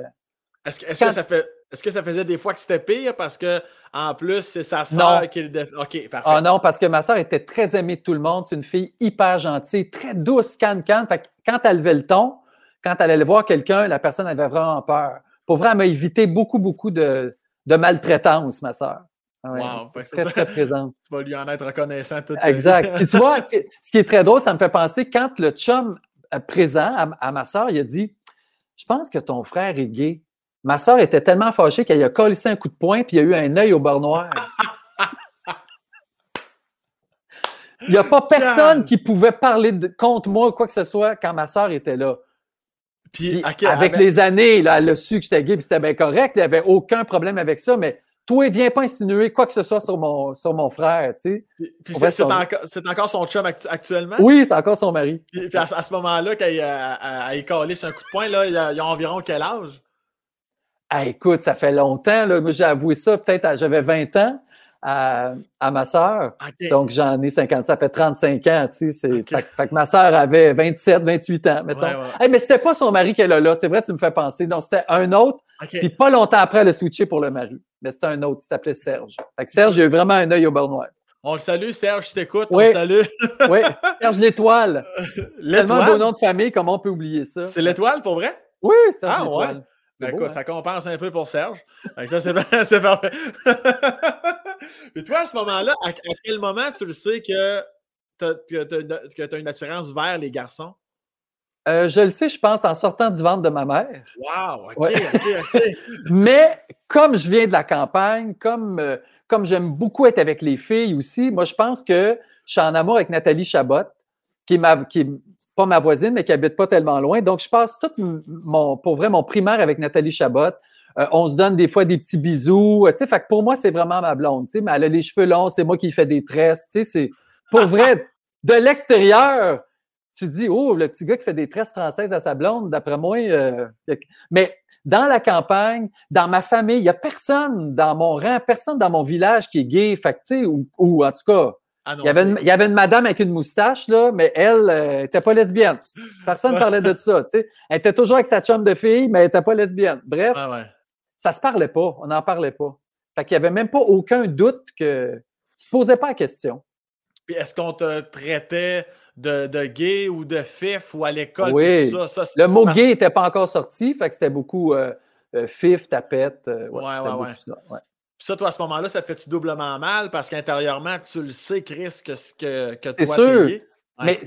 est-ce que, ça fait. Est-ce que ça faisait des fois que c'était pire parce que en plus c'est sa soeur qui le OK, parfait. Ah non, parce que ma soeur était très aimée de tout le monde. C'est une fille hyper gentille, très douce, can can. Fait quand elle levait le ton, quand elle allait voir quelqu'un, la personne avait vraiment peur. Pour vrai, elle m'a évité beaucoup, beaucoup de, de maltraitance, ma soeur. Ah très, très présente. Tu vas lui en être reconnaissant tout Exact. Puis tu vois, ce qui est très drôle, ça me fait penser quand le chum euh, présent à, ma soeur, il a dit Je pense que ton frère est gay. Ma soeur était tellement fâchée qu'elle a collé un coup de poing puis il a eu un œil au bord noir. Il n'y a pas personne qui pouvait parler contre moi ou quoi que ce soit quand ma soeur était là. Puis, avec les années, là, elle a su que j'étais gay, puis c'était bien correct. Il n'y avait aucun problème avec ça, mais toi, viens pas insinuer quoi que ce soit sur mon, sur mon frère, tu sais. Puis, c'est, encore, son chum actuellement? Oui, c'est encore son mari. Puis, à, ce moment-là, quand il a, écalé sur un coup de poing, là, il, a, a environ quel âge? Ah, écoute, ça fait longtemps. Là. Moi, j'ai avoué ça, peut-être j'avais 20 ans à, ma sœur. Donc, j'en ai 50. Ça fait 35 ans, tu sais. Fait, que ma sœur avait 27, 28 ans, mettons. Ouais, mais c'était pas son mari qu'elle a là. C'est vrai, tu me fais penser. Donc, c'était un autre. Puis pas longtemps après, elle a switché pour le mari. Mais c'était un autre. Il s'appelait Serge. Fait que Serge, il a eu vraiment un œil au beurre noir. On le salue, Serge, je t'écoute. Oui. On le salue. oui, Serge L'étoile. Tellement un beau nom de famille, comment on peut oublier ça? C'est l'étoile pour vrai? Oui, Serge ah, L'étoile. Ben, hein? Ça compense un peu pour Serge. ça, c'est parfait. Mais toi, à ce moment-là, à, quel moment tu le sais que tu as, une attirance vers les garçons? Euh, je le sais, je pense, en sortant du ventre de ma mère. Wow, OK, OK, OK. Mais comme je viens de la campagne, comme, euh, comme j'aime beaucoup être avec les filles aussi, moi, je pense que je suis en amour avec Nathalie Chabot, qui est, qui pas ma voisine, mais qui habite pas tellement loin. Donc, je passe tout mon, pour vrai, mon primaire avec Nathalie Chabot. Euh, on se donne des fois des petits bisous. Tu sais, fait que pour moi, c'est vraiment ma blonde. Tu sais, mais elle a les cheveux longs, c'est moi qui fais des tresses. Tu sais, c'est pour vrai, de l'extérieur, tu dis, oh, le petit gars qui fait des tresses françaises à sa blonde, d'après moi. Euh, mais dans la campagne, dans ma famille, il n'y a personne dans mon rang, personne dans mon village qui est gay. Fait sais, ou en tout cas, il y, avait une, il y avait une madame avec une moustache, là, mais elle n'était euh, pas lesbienne. Personne ne parlait de ça. Elle était toujours avec sa chum de fille, mais elle n'était pas lesbienne. Bref, ça ne se parlait pas. On n'en parlait pas. Fait qu'il n'y avait même pas aucun doute que tu ne posais pas la question. Puis est-ce qu'on te traitait de, de, gay ou de fif ou à l'école? Oui. le mot gay n'était pas encore sorti, fait que c'était beaucoup euh, euh, fif, tapette. Ouais, ouais, ouais, ouais. Puis ça, toi, à ce moment-là, ça te fait-tu doublement mal? Parce qu'intérieurement, tu le sais, Chris, que, que, que toi, sûr. Mais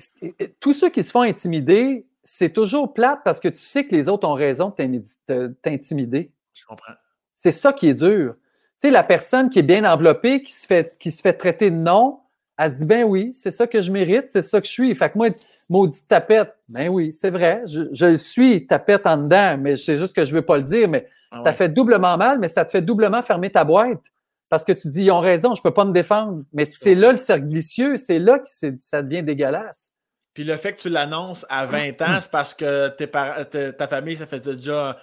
tous ceux qui se font intimider, c'est toujours plate parce que tu sais que les autres ont raison de t'intimider. Je comprends. C'est ça qui est dur. Tu sais, la personne qui est bien enveloppée, qui se fait, qui se fait traiter de non, elle se dit, ben oui, c'est ça que je mérite, c'est ça que je suis. Fait que moi, maudit tapette, ben oui, c'est vrai, je, je suis tapette en dedans, mais c'est juste que je ne veux pas le dire, mais ah ça fait doublement mal, mais ça te fait doublement fermer ta boîte. Parce que tu dis, ils ont raison, je ne peux pas me défendre. Mais c'est là le cercle vicieux, c'est là que ça devient dégueulasse. Puis le fait que tu l'annonces à 20 ans, c'est parce que tes ta famille, ça faisait déjà.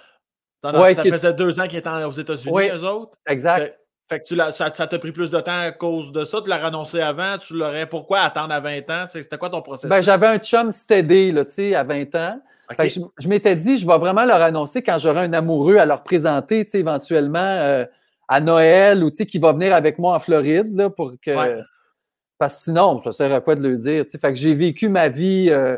ça faisait deux ans qu'ils étaient aux États-Unis, oui, eux autres. Exact. Fait, que tu ça t'a pris plus de temps à cause de ça. Tu l'as annoncé avant. Tu l'aurais. Pourquoi attendre à 20 ans? C'était quoi ton processus? Ben, j'avais un chum steady là, à 20 ans. Je, m'étais dit, je vais vraiment leur annoncer quand j'aurai un amoureux à leur présenter éventuellement euh, à Noël ou qui va venir avec moi en Floride là, pour que. Parce que sinon, ça sert à quoi de le dire? Fait que j'ai vécu ma vie euh,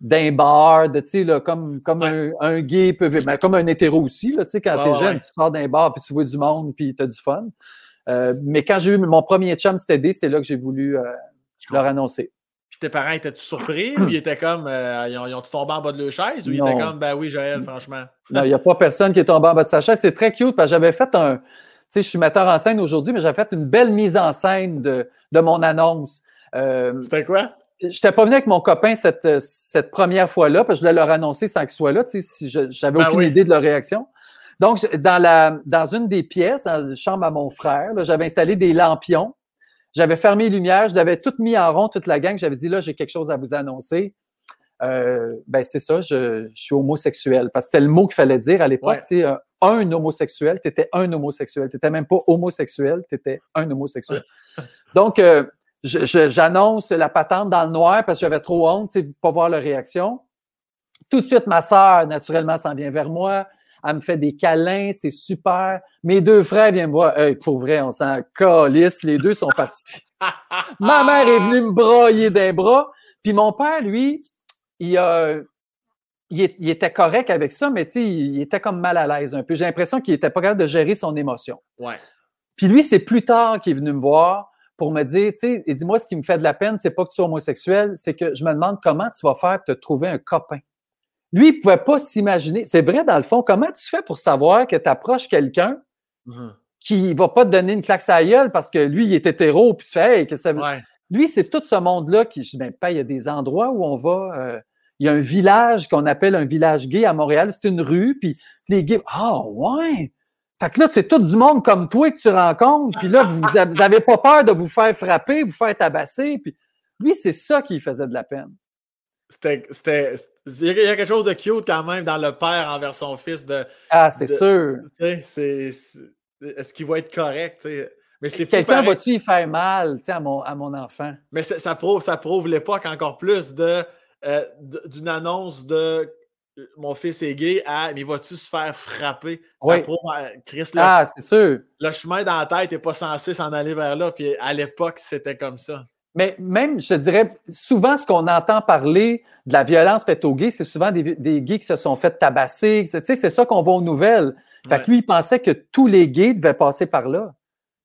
d'un bar, de, là, comme, comme un, gay peut ben, comme un hétéro aussi. Là, quand tu es jeune, tu sors d'un bar, puis tu vois du monde, puis tu as du fun. Euh, mais quand j'ai eu mon premier chum c'était c'est là que j'ai voulu euh, leur annoncer. Tes parents étaient-tu surpris ou ils étaient comme, ils ont, ils tombé en bas de leur chaise ou ils étaient comme, ben oui, Joël, franchement? Non, il n'y a pas personne qui est tombé en bas de sa chaise. C'est très cute parce que j'avais fait un, sais, je suis metteur en scène aujourd'hui, mais j'avais fait une belle mise en scène de, de mon annonce. Euh, C'était quoi? Je n'étais pas venu avec mon copain cette, cette première fois-là, parce que je voulais leur annoncer sans qu'il soit là, tu sais, si j'avais ben aucune idée de leur réaction. Donc, dans, la, dans une des pièces, dans la chambre à mon frère, j'avais installé des lampions. J'avais fermé les lumières, je l'avais tout mis en rond, toute la gang. J'avais dit, là, j'ai quelque chose à vous annoncer. Euh, ben, c'est ça, je, je, suis homosexuel. Parce que c'était le mot qu'il fallait dire à l'époque. Tu sais, un homosexuel, tu étais un homosexuel. Tu n'étais même pas homosexuel, tu étais un homosexuel. Donc, euh, j'annonce la patente dans le noir parce que j'avais trop honte de ne pas voir leur réaction. Tout de suite, ma sœur, naturellement, s'en vient vers moi. Elle me fait des câlins, c'est super. Mes deux frères viennent me voir. pour vrai, on s'en calisse. Les deux sont partis. ma mère est venue me broyer des bras. Puis mon père, lui, il a, il, était correct avec ça, mais il était comme mal à l'aise un peu. J'ai l'impression qu'il n'était pas capable de gérer son émotion. Ouais. Puis lui, c'est plus tard qu'il est venu me voir pour me dire, tu sais, et dis-moi, ce qui me fait de la peine, c'est pas que tu sois homosexuel, c'est que je me demande comment tu vas faire pour te trouver un copain. Lui, il pouvait pas s'imaginer. C'est vrai, dans le fond, comment tu fais pour savoir que tu approches quelqu'un mm-hmm. qui va pas te donner une claque à la gueule parce que lui, il est hétéro, puis tu fais, hey, que ça... Lui, c'est tout ce monde-là qui, je dis, ben, il y a des endroits où on va... Euh, il y a un village qu'on appelle un village gay à Montréal. C'est une rue, puis les gays, ah ouais! Fait que là, c'est tout du monde comme toi que tu rencontres, puis là, vous n'avez pas peur de vous faire frapper, vous faire tabasser. Puis lui, c'est ça qui faisait de la peine. C'était. Il y a quelque chose de cute quand même dans le père envers son fils. De, ah, c'est sûr. Est-ce qu'il va être correct? Mais c'est Quelqu'un va-tu y faire mal à mon, à mon enfant? Mais ça prouve, ça prouve l'époque encore plus de euh, d'une annonce de euh, mon fils est gay à mais vas-tu se faire frapper? Oui. Chris, ah, c'est sûr. Le chemin dans la tête n'est pas censé s'en aller vers là. Puis à l'époque, c'était comme ça. Mais même, je dirais, souvent, ce qu'on entend parler de la violence faite aux gays, c'est souvent des, des, gays qui se sont fait tabasser. Tu sais, c'est ça qu'on voit aux nouvelles. Fait que lui, il pensait que tous les gays devaient passer par là.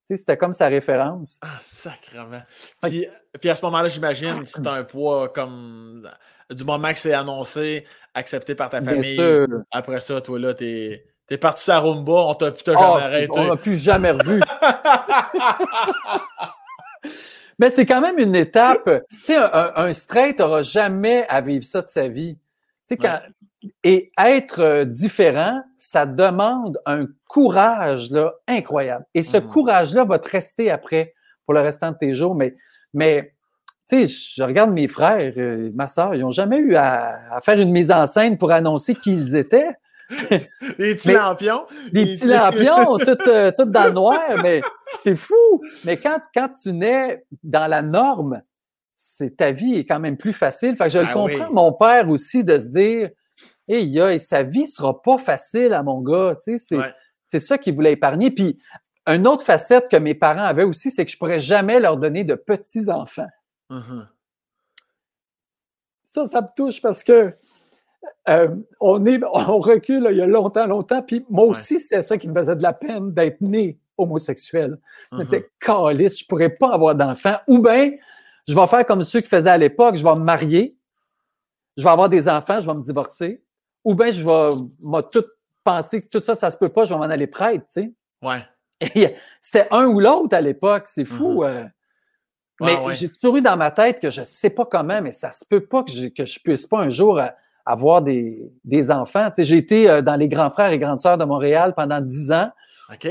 Tu sais, c'était comme sa référence. Ah, sacrement. Puis, puis à ce moment-là, j'imagine, c'est un poids comme du moment que c'est annoncé, accepté par ta famille. Après ça, toi là, t'es. T'es parti sur la rumba, on t'a plus jamais arrêté. On n'a plus jamais revu. Mais c'est quand même une étape. Tu sais, un, un straight n'aura jamais à vivre ça de sa vie. Tu sais, quand, et être euh, différent, ça demande un courage là, incroyable. Et ce mmh. courage-là va te rester après pour le restant de tes jours. Mais, mais tu sais, je regarde mes frères, euh, ma soeur, ils n'ont jamais eu à, faire une mise en scène pour annoncer qui ils étaient. des petits lampions. Des petits lampions, tout, euh, tout, dans le noir, mais c'est fou. Mais quand, quand tu nais dans la norme, c'est ta vie est quand même plus facile. Fait que je le ben comprends, mon père aussi, de se dire Hey, sa vie sera pas facile à mon gars. C'est ça qu'il voulait épargner. Puis une autre facette que mes parents avaient aussi, c'est que je pourrais jamais leur donner de petits-enfants. Uh-huh. Ça, ça me touche parce que euh, on, est, on recule il y a longtemps, longtemps. Puis moi aussi, c'était ça qui me faisait de la peine d'être né homosexuel. Je me disais, uh-huh. calice, je pourrais pas avoir d'enfants. Ou bien, je vais faire comme ceux qui faisaient à l'époque, je vais me marier, je vais avoir des enfants, je vais me divorcer. Ou bien, je vais tout penser que tout ça, ça se peut pas, je vais m'en aller prêtre, tu sais. Ouais. C'était un ou l'autre à l'époque, c'est fou. Uh-huh. Euh. mais j'ai toujours eu dans ma tête que je sais pas comment, mais ça se peut pas que je, que je puisse pas un jour euh, avoir des, des enfants. Tu sais, j'ai été euh, dans les grands frères et grandes sœurs de Montréal pendant dix ans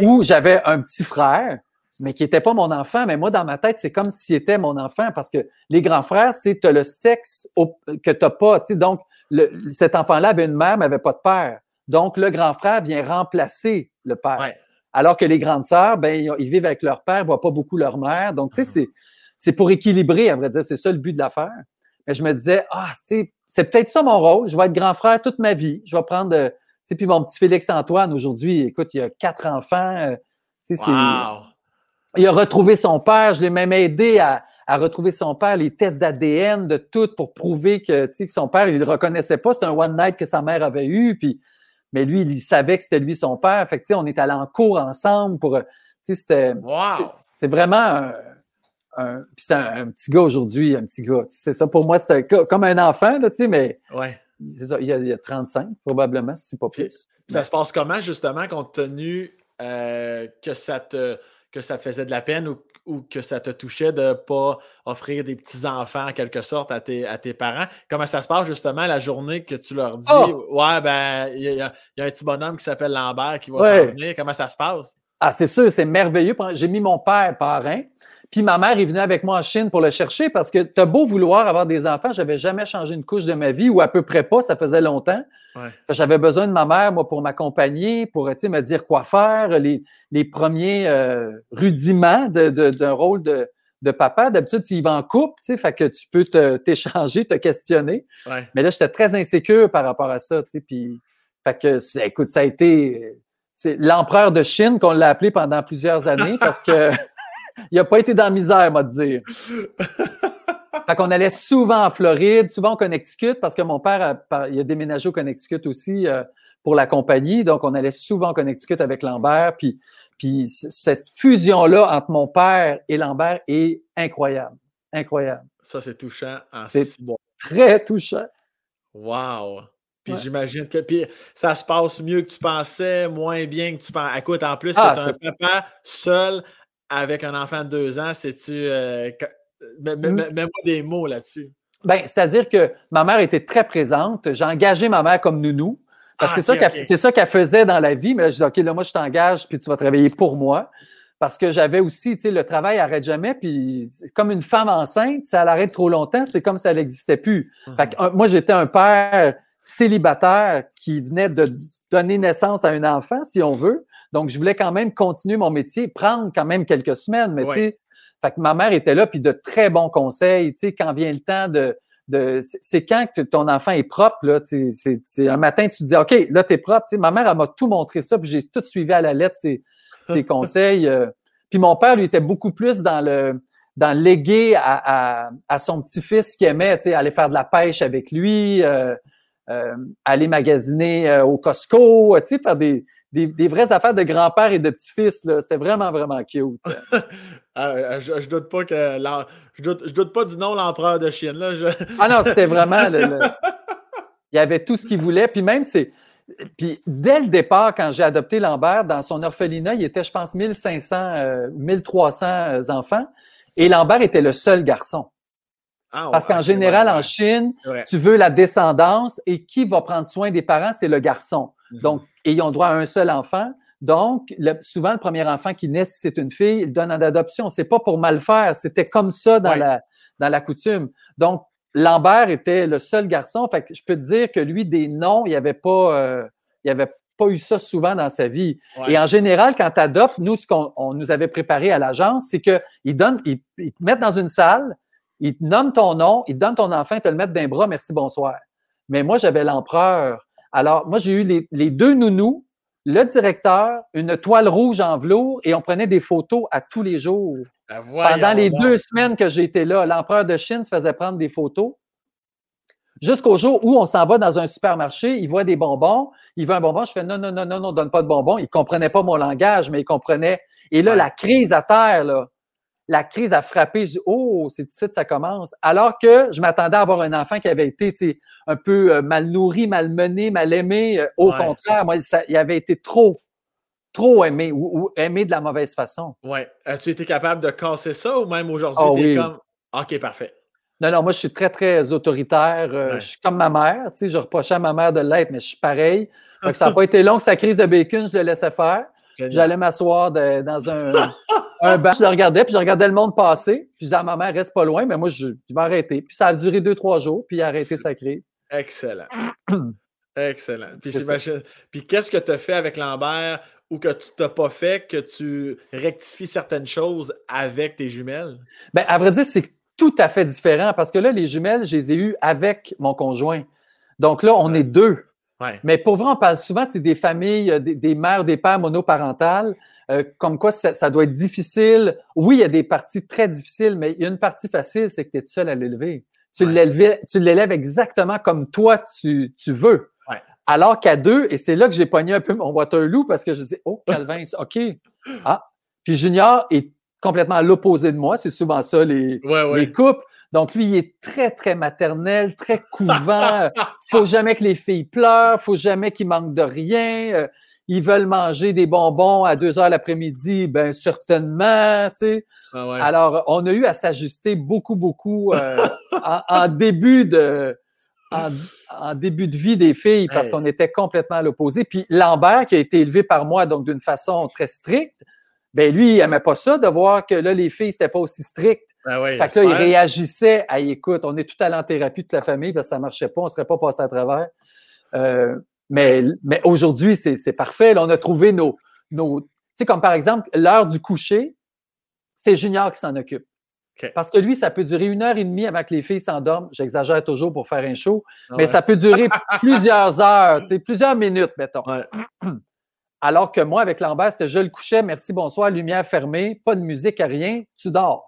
où j'avais un petit frère, mais qui n'était pas mon enfant. Mais moi, dans ma tête, c'est comme s'il était mon enfant parce que les grands frères, c'est le sexe que tu n'as pas. Tu sais, donc, le, cet enfant-là avait une mère, mais n'avait pas de père. Donc, le grand frère vient remplacer le père. Alors que les grandes sœurs, ben, ils, vivent avec leur père, ne voient pas beaucoup leur mère. Donc, tu sais, mm-hmm. c'est pour équilibrer, à vrai dire. C'est ça le but de l'affaire. Mais je me disais, ah, c'est peut-être ça mon rôle. Je vais être grand frère toute ma vie. Je vais prendre, euh, tu sais, puis mon petit Félix Antoine aujourd'hui, écoute, il a quatre enfants. Euh, Il a retrouvé son père. Je l'ai même aidé à, retrouver son père, les tests d'ADN, de tout pour prouver que, que son père, il ne le reconnaissait pas. C'était un one night que sa mère avait eu. Puis, mais lui, il savait que c'était lui son père. Fait que, tu sais, on est allé en cours ensemble pour, tu sais, c'était, c'est vraiment un, puis c'est un, petit gars aujourd'hui, un petit gars. C'est ça, pour moi, c'est comme un enfant, là, tu sais, mais. Ouais. C'est ça, il y, a, il y, a, 35, probablement, si c'est pas plus. ça se passe comment, justement, compte tenu euh, que, ça te, que ça te faisait de la peine ou, ou que ça te touchait de ne pas offrir des petits-enfants, en quelque sorte, à tes, à tes parents? Comment ça se passe, justement, la journée que tu leur dis oh! Ouais, ben, il y, a, un petit bonhomme qui s'appelle Lambert qui va s'en venir. Comment ça se passe? Ah, c'est sûr, c'est merveilleux. J'ai mis mon père parrain. Puis ma mère est venue avec moi en Chine pour le chercher parce que tu as beau vouloir avoir des enfants, j'avais jamais changé une couche de ma vie ou à peu près pas, ça faisait longtemps. J'avais besoin de ma mère, moi, pour m'accompagner, pour me dire quoi faire, les, les premiers euh, rudiments d'un rôle de, de papa. D'habitude, tu y vas en couple, tu sais, fait que tu peux t'échanger, te, questionner. Mais là, j'étais très insécure par rapport à ça, tu sais, puis fait que, écoute, ça a été c'est l'empereur de Chine qu'on l'a appelé pendant plusieurs années parce que il n'a pas été dans la misère, moi, de dire. fait qu'on allait souvent en Floride, souvent au Connecticut, parce que mon père a, il a déménagé au Connecticut aussi euh, pour la compagnie. Donc, on allait souvent au Connecticut avec Lambert. Puis, puis cette fusion-là entre mon père et Lambert est incroyable. Incroyable. Ça, c'est touchant. C'est très touchant. Wow! Puis j'imagine que puis ça se passe mieux que tu pensais, moins bien que tu pensais. Écoute, en plus, ah, tu un papa seul avec un enfant de deux ans, c'est-tu. Euh, mets-moi des mots là-dessus. Ben, c'est-à-dire que ma mère était très présente. J'ai engagé ma mère comme nounou. Parce que ah, c'est ça qu'elle faisait dans la vie. Mais là, je dis, OK, là, moi, je t'engage, puis tu vas travailler pour moi. Parce que j'avais aussi, tu sais, le travail n'arrête jamais. Puis, comme une femme enceinte, ça l'arrête trop longtemps, c'est comme si elle n'existait plus. Fait que, moi, j'étais un père célibataire qui venait de donner naissance à un enfant, si on veut. Donc, je voulais quand même continuer mon métier, prendre quand même quelques semaines, mais tu sais, fait que ma mère était là, puis de très bons conseils, tu sais, quand vient le temps de, de c'est quand que ton enfant est propre, là, c'est un matin, tu te dis, OK, là, t'es propre, tu sais, ma mère, elle m'a tout montré ça, puis j'ai tout suivi à la lettre, ses, ses conseils. Euh. Puis mon père, lui, était beaucoup plus dans le, dans léguer à, à, à son petit-fils qui aimait, tu sais, aller faire de la pêche avec lui, euh, euh, aller magasiner euh, au Costco, tu sais, faire des, des, vraies affaires de grand-père et de petit-fils. C'était vraiment, vraiment cute. Ah, euh, je, je, doute pas que je doute, je doute pas du nom l'empereur de Chine. Là. ah non, c'était vraiment. Il y avait tout ce qu'il voulait. Puis même, c'est. Puis dès le départ, quand j'ai adopté Lambert, dans son orphelinat, il était, je pense, 1500, 1300 enfants. Et Lambert était le seul garçon. Ah, Parce qu'en général, en Chine, tu veux la descendance et qui va prendre soin des parents, c'est le garçon. Mhm. Donc, et ils ont droit à un seul enfant. Donc, souvent, le premier enfant qui naît, si c'est une fille, il donne en adoption. C'est pas pour mal faire. C'était comme ça dans, la, dans la coutume. Donc, Lambert était le seul garçon. Fait que je peux te dire que lui, des noms, il n'y avait pas, euh, il avait pas eu ça souvent dans sa vie. Et en général, quand tu adoptes, nous, ce qu'on nous avait préparé à l'agence, c'est qu'ils donnent, ils, ils te mettent dans une salle, il te nomme ton nom, il te donne ton enfant, il te le met d'un bras, merci, bonsoir. Mais moi, j'avais l'empereur. Alors, moi, j'ai eu les, deux nounous le directeur, une toile rouge en velours et on prenait des photos à tous les jours. Ben, Pendant les deux semaines que j'étais là, l'empereur de Chine se faisait prendre des photos. Jusqu'au jour où on s'en va dans un supermarché, il voit des bonbons, il veut un bonbon, je fais non, non, non, non, non, donne pas de bonbons. Il ne comprenait pas mon langage, mais il comprenait. Et là, la crise à terre, là, la crise a frappé. Je dis, oh, c'est ici que ça commence. Alors que je m'attendais à avoir un enfant qui avait été un peu euh, mal nourri, mal mené, mal aimé. Euh, au contraire, moi, il avait été trop, trop aimé ou, aimé de la mauvaise façon. Oui. As-tu été capable de casser ça ou même aujourd'hui, oh, oui. comme. OK, parfait. Non, non, moi, je suis très, très autoritaire. Euh, je suis comme ma mère. Tu sais, je reprochais à ma mère de l'être, mais je suis pareil. Donc, ça n'a pas été long que sa crise de bacon, je le laissais faire. J'allais m'asseoir dans un, un banc, je le regardais, puis je regardais le monde passer. Puis je disais à ma mère, reste pas loin, mais moi, je, vais arrêter. Puis ça a duré deux, trois jours, puis il a arrêté sa crise. Excellent. Excellent. Puis, puis qu'est-ce que tu as fait avec Lambert ou que tu t'as pas fait, que tu rectifies certaines choses avec tes jumelles? Bien, à vrai dire, c'est tout à fait différent parce que là, les jumelles, je les ai eues avec mon conjoint. Donc là, on est deux. Mais pour vrai, on parle souvent c'est des familles, euh, des, mères, des pères monoparentales, euh, comme quoi ça, doit être difficile. Oui, il y a des parties très difficiles, mais il y a une partie facile, c'est que tu es seul à l'élever. Tu l'élèves exactement comme toi tu, veux. Alors qu'à deux, et c'est là que j'ai pogné un peu mon Waterloo parce que je dis, oh, Calvin, OK. Ah. Puis Junior est complètement à l'opposé de moi. C'est souvent ça, les, les couples. Donc, lui, il est très, très maternel, très couvant. faut jamais que les filles pleurent, faut jamais qu'ils manquent de rien. Euh, ils veulent manger des bonbons à deux heures l'après-midi, ben certainement, tu sais. Ah Alors, on a eu à s'ajuster beaucoup, beaucoup euh, en, début de en, début de vie des filles parce qu'on était complètement à l'opposé. Puis Lambert, qui a été élevé par moi, donc d'une façon très stricte, ben lui, il n'aimait pas ça de voir que là, les filles, c'était pas aussi strict. Ben fait que là, il réagissait à écoute, on est tout allé en thérapie, toute la famille, parce que ça marchait pas, on serait pas passé à travers. Euh, mais mais aujourd'hui, c'est parfait. Là, on a trouvé nos. nos tu sais, comme par exemple, l'heure du coucher, c'est Junior qui s'en occupe. Parce que lui, ça peut durer une heure et demie avant que les filles s'endorment. J'exagère toujours pour faire un show, ah mais ça peut durer plusieurs heures, plusieurs minutes, mettons. Alors que moi, avec Lambert, je le couchais, merci, bonsoir, lumière fermée, pas de musique, rien, tu dors.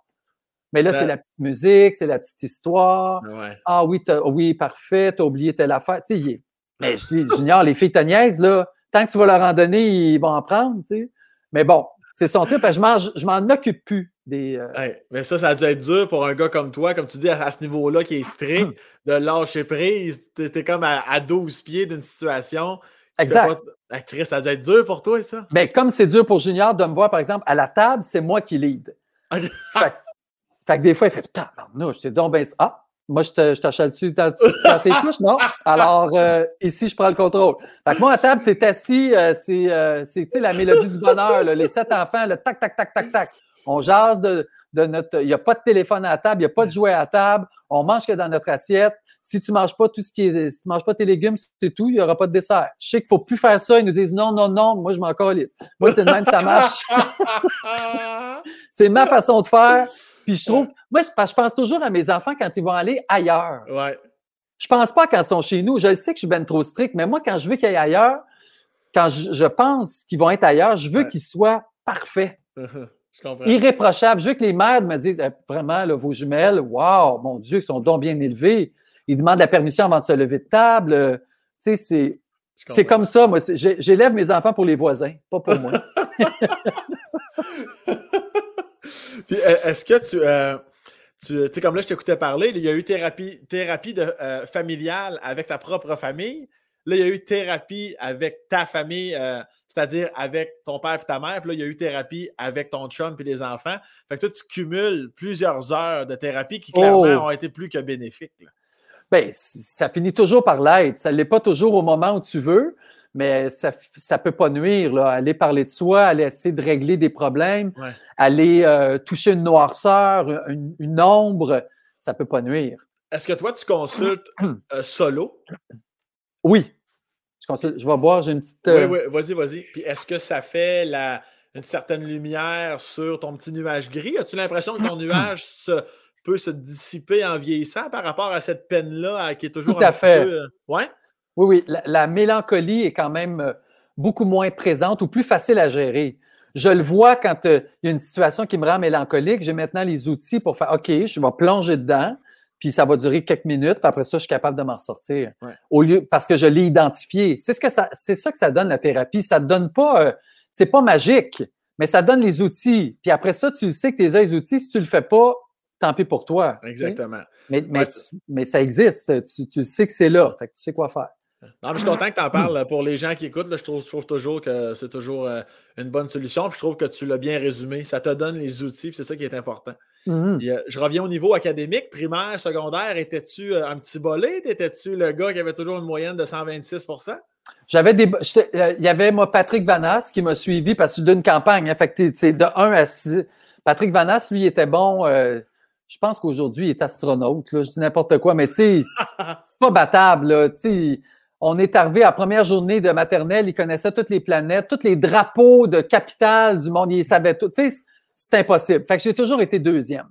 Mais là, c'est la petite musique, c'est la petite histoire. Ah oui, oui, parfait, t'as oublié telle affaire. Tu sais, Mais je dis, Junior, les filles te là. Tant que tu vas leur en donner, ils vont en prendre, tu sais. Mais bon, c'est son truc, je m'en occupe plus des. Euh, mais ça, ça a dû être dur pour un gars comme toi, comme tu dis, à, ce niveau-là qui est strict, de lâcher prise. Tu es comme à, à 12 pieds d'une situation. Exact. Ah, Chris, ça a dû être dur pour toi, ça? Mais comme c'est dur pour Junior de me voir, par exemple, à la table, c'est moi qui lead. fait, fait, que des fois, il fait je c'est donc ben. Ah, moi, je te, je t'achète dessus dans, tes couches, non? Alors, euh, ici, je prends le contrôle. Fait que moi, à table, c'est assis, euh, c'est, euh, c'est, tu sais, la mélodie du bonheur, les sept enfants, le tac, tac, tac, tac, tac. On jase de, de notre. Il n'y a pas de téléphone à table, il n'y a pas de jouet à table. On mange que dans notre assiette. Si tu ne manges pas tout ce qui est. Si tu manges pas tes légumes, c'est tout, il n'y aura pas de dessert. Je sais qu'il ne faut plus faire ça. Ils nous disent non, non, non, moi, je m'en calisse. Moi, c'est le même, ça marche. c'est ma façon de faire. Puis je trouve. Moi, je pense toujours à mes enfants quand ils vont aller ailleurs. Ouais. Je pense pas quand ils sont chez nous. Je sais que je suis bien trop strict, mais moi, quand je veux qu'ils aillent ailleurs, quand je, pense qu'ils vont être ailleurs, je veux qu'ils soient parfaits. Irréprochables. Je veux que les mères me disent eh, vraiment, vos jumelles, waouh, mon Dieu, ils sont donc bien élevés il demande la permission avant de se lever de table. Euh, tu sais, c'est. comme ça, moi. J'élève mes enfants pour les voisins, pas pour moi. Puis, e, est-ce que tu. Euh, tu sais, comme là, je t'écoutais parler, il y a eu thérapie, thérapie de, euh, familiale avec ta propre famille. Là, il y a eu thérapie avec ta famille, c'est-à-dire avec ton père et ta mère. Puis là, il y a eu thérapie avec ton chum et les enfants. Fait que toi, tu cumules plusieurs heures de thérapie qui, clairement, oh! ont été plus que bénéfiques. Bien, ça finit toujours par l'être. Ça ne l'est pas toujours au moment où tu veux, mais ça ne peut pas nuire. Là. Aller parler de soi, aller essayer de régler des problèmes, aller euh, toucher une noirceur, une, ombre, ça ne peut pas nuire. Est-ce que toi, tu consultes euh, solo? Oui. Je consulte. Je vais boire, j'ai une petite. Oui, euh, oui, vas-y, vas-y. Puis est-ce que ça fait la, une certaine lumière sur ton petit nuage gris? As-tu l'impression que ton nuage se peut se dissiper en vieillissant par rapport à cette peine-là qui est toujours Tout à fait. Peu... Ouais? Oui, oui. La, mélancolie est quand même. Euh, beaucoup moins présente ou plus facile à gérer. Je le vois quand euh, il y a une situation qui me rend mélancolique. J'ai maintenant les outils pour faire OK, je vais plonger dedans, puis ça va durer quelques minutes, puis après ça, je suis capable de m'en sortir. Au lieu, parce que je l'ai identifié. C'est ce que ça, c'est ça que ça donne la thérapie. Ça ne donne pas, euh, c'est pas magique, mais ça donne les outils. Puis après ça, tu sais que tu as les outils. Si tu le fais pas, tant pis pour toi. Exactement. Mais, mais, mais, ça existe. Tu, tu sais que c'est là. Fait que tu sais quoi faire. Non, mais je suis content que tu en parles. Pour les gens qui écoutent, je, trouve, trouve, toujours que c'est toujours euh, une bonne solution. Puis je trouve que tu l'as bien résumé. Ça te donne les outils, c'est ça qui est important. Mm-hmm. Euh, je reviens au niveau académique, primaire, secondaire. Étais-tu euh, un petit bolé? Étais-tu le gars qui avait toujours une moyenne de 126% J'avais des. Il y avait moi, Patrick Vanas qui m'a suivi parce que d'une campagne. Hein, fait de 1 à 6. Patrick Vanas, lui, était bon. je pense qu'aujourd'hui, il est astronaute. Je dis n'importe quoi, mais tu sais, c'est pas battable. Là, on est arrivé à la première journée de maternelle, il connaissait toutes les planètes, tous les drapeaux de capitale du monde, il savait tout. Tu sais, c'est impossible. Fait que j'ai toujours été deuxième.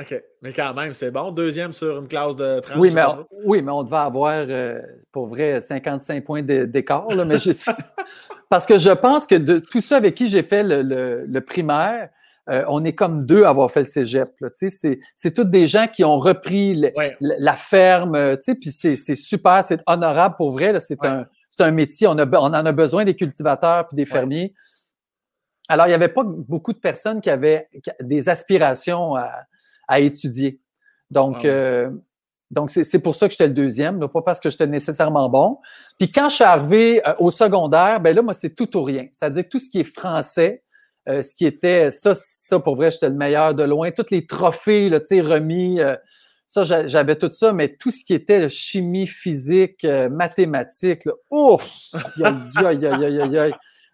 OK. Mais quand même, c'est bon. Deuxième sur une classe de 30. Oui, mais on, oui, mais on devait avoir, euh, pour vrai, 55 points d'écart. Mais Parce que je pense que de tous ceux avec qui j'ai fait le primaire, euh, on est comme deux à avoir fait le cégep. C'est tous des gens qui ont repris la ferme, euh, puis c'est super, c'est honorable pour vrai. C'est un, un, métier, on, a, on, en a besoin des cultivateurs puis des fermiers. Alors, il n'y avait pas beaucoup de personnes qui avaient des aspirations à, étudier. Donc, euh, donc c'est pour ça que j'étais le deuxième, pas parce que j'étais nécessairement bon. Puis quand je suis arrivé au secondaire, ben là, moi, c'est tout ou rien. C'est-à-dire tout ce qui est français, euh, ce qui était, ça, ça pour vrai, j'étais le meilleur de loin. Tous les trophées, là, remis, euh, ça, j'avais tout ça, mais tout ce qui était chimie, physique, euh, mathématiques, ouf!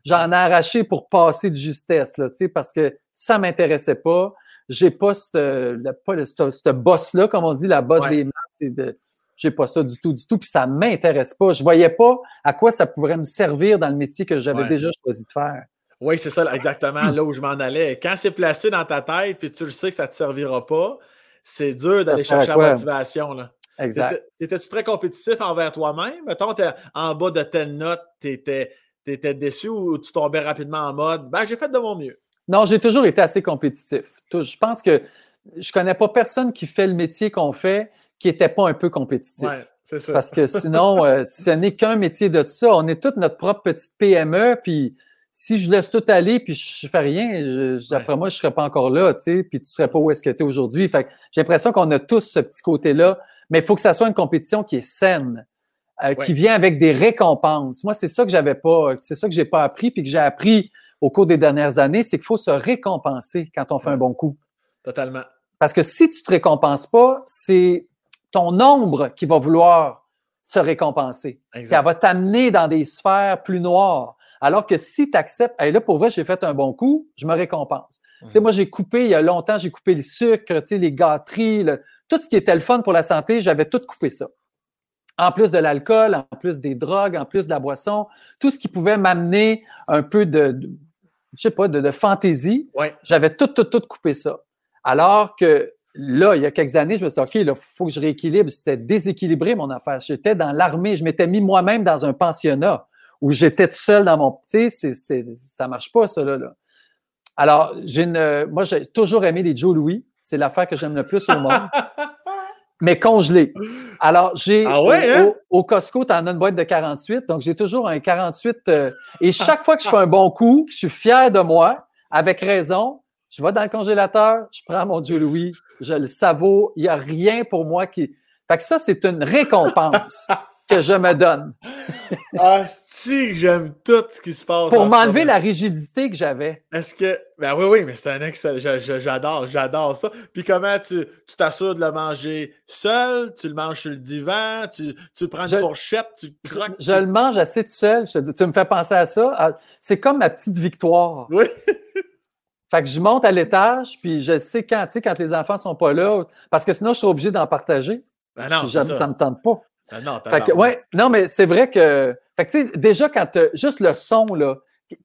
J'en ai arraché pour passer de justesse, là, parce que ça m'intéressait pas. J'ai pas ce boss-là, comme on dit, la boss des maths. j'ai pas ça du tout, du tout, puis ça m'intéresse pas. Je voyais pas à quoi ça pourrait me servir dans le métier que j'avais déjà choisi de faire. Oui, c'est ça, exactement là où je m'en allais. Quand c'est placé dans ta tête, puis tu le sais que ça ne te servira pas, c'est dur d'aller chercher la motivation. Là. Exact. Étais-tu très compétitif envers toi-même? Mettons, en bas de telle note, tu étais, déçu ou tu tombais rapidement en mode ben, j'ai fait de mon mieux? Non, j'ai toujours été assez compétitif. Je pense que je connais pas personne qui fait le métier qu'on fait qui n'était pas un peu compétitif. Ouais, c'est ça. Parce que sinon, euh, ce n'est qu'un métier de ça. On est toute notre propre petite PME, puis si je laisse tout aller puis je fais rien, d'après moi, je serais pas encore là, tu sais, puis tu serais pas où est-ce que tu es aujourd'hui. Fait j'ai l'impression qu'on a tous ce petit côté-là, mais il faut que ça soit une compétition qui est saine, euh, qui vient avec des récompenses. Moi, c'est ça que j'avais pas, c'est ça que j'ai pas appris puis que j'ai appris au cours des dernières années, c'est qu'il faut se récompenser quand on fait un bon coup. Totalement. Parce que si tu te récompenses pas, c'est ton ombre qui va vouloir se récompenser. Exact. Elle va t'amener dans des sphères plus noires. Alors que si tu acceptes, hey, là, pour vrai, j'ai fait un bon coup, je me récompense. Tu sais, moi, j'ai coupé, il y a longtemps, j'ai coupé le sucre, tu sais, les gâteries, tout ce qui était le fun pour la santé, j'avais tout coupé ça. En plus de l'alcool, en plus des drogues, en plus de la boisson, tout ce qui pouvait m'amener un peu de, je sais pas, de, fantaisie, j'avais tout, tout, tout coupé ça. Alors que là, il y a quelques années, je me suis dit, OK, il faut que je rééquilibre. C'était déséquilibré, mon affaire. J'étais dans l'armée, je m'étais mis moi-même dans un pensionnat où j'étais tout seul dans mon. Tu sais, ça marche pas, ça, là. Alors, j'ai une, moi, j'ai toujours aimé les Joe Louis. C'est l'affaire que j'aime le plus au monde. mais congelé. Alors, j'ai ah hein? au, Costco, tu en as une boîte de 48, donc j'ai toujours un 48. Euh, et chaque fois que je fais un bon coup, je suis fier de moi, avec raison, je vais dans le congélateur, je prends mon Joe Louis, je le savoure, il n'y a rien pour moi qui. Fait que ça, c'est une récompense que je me donne. ah, si, j'aime tout ce qui se passe. Pour m'enlever la rigidité que j'avais. Est-ce que. Ben oui, oui, mais c'est un excellent. J'adore, j'adore ça. Puis comment tu t'assures de le manger seul? Tu le manges sur le divan? Tu, tu prends une fourchette? Tu croques? Je, le mange assez tout seul. tu me fais penser à ça. Ah, c'est comme ma petite victoire. Oui. Fait que je monte à l'étage, puis je sais quand, tu sais, quand les enfants sont pas là, parce que sinon, je suis obligé d'en partager. Ben non, ça. ça me tente pas. Ah non, ouais, non, mais c'est vrai que. Fait déjà, quand juste le son, là,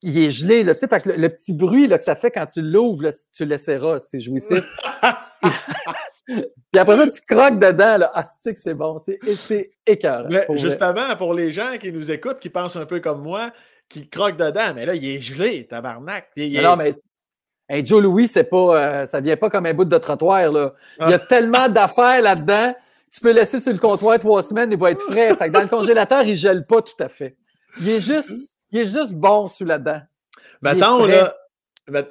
il est gelé, là, tu sais, que le, petit bruit là, que ça fait quand tu l'ouvres, tu l'essaieras, c'est jouissif. Puis après ça, tu croques dedans, là. Ah, c'est que c'est bon, c'est écœurant. justement, pour les gens qui nous écoutent, qui pensent un peu comme moi, qui croque dedans. Mais là, il est gelé, tabarnak. Il est- Non, mais un Joe Louis, c'est pas, euh, ça vient pas comme un bout de trottoir. Là. Il y a tellement d'affaires là-dedans. Tu peux laisser sur le comptoir trois semaines, il va être frais. Fait que dans le congélateur, il gèle pas tout à fait. Il est juste, il est juste bon sous la dent. Mettons,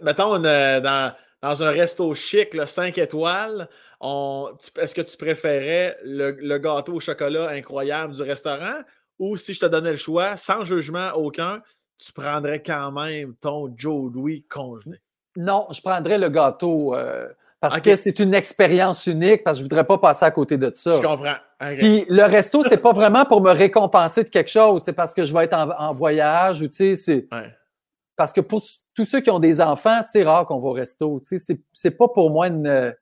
mettons on est dans, dans un resto chic, 5 étoiles, on, est-ce que tu préférais le, le gâteau au chocolat incroyable du restaurant? Ou si je te donnais le choix, sans jugement aucun, tu prendrais quand même ton Joe Louis congelé? Non, je prendrais le gâteau euh, parce que c'est une expérience unique, parce que je voudrais pas passer à côté de ça. Je comprends. Puis le resto, c'est pas vraiment pour me récompenser de quelque chose, c'est parce que je vais être en, en voyage ou tu sais, c'est Ouais. parce que pour tous ceux qui ont des enfants, c'est rare qu'on va au resto. Tu sais, c'est, pas pour moi une,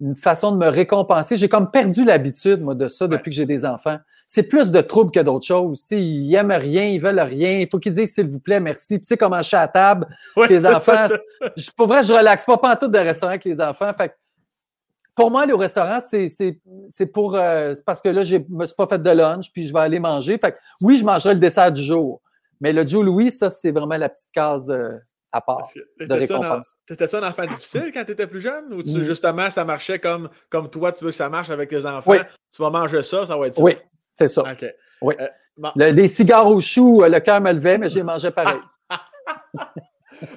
une façon de me récompenser. J'ai comme perdu l'habitude, moi, de ça depuis que j'ai des enfants. C'est plus de troubles que d'autres choses. Ils aiment rien, ils veulent rien. Il faut qu'ils disent s'il vous plaît, merci. Tu sais comment je suis à table. Ouais, Les enfants, je, pour vrai, je relaxe pas tout de restaurant avec les enfants. Fait que pour moi, aller au restaurant, c'est, pour euh, parce que là, je me suis pas fait de lunch, puis je vais aller manger. Fait que oui, je mangerai le dessert du jour. Mais le Joe Louis, ça, c'est vraiment la petite case euh, à part. De récompense. T'étais-tu un enfant difficile quand tu étais plus jeune? Ou tu, Mm. justement ça marchait comme, comme toi, tu veux que ça marche avec tes enfants? Oui. Tu vas manger ça, ça va être ça. Oui, c'est ça. OK. Oui. Euh, bon. Le- des cigares au chou, euh, le cœur me levait, mais j'ai mangé pareil.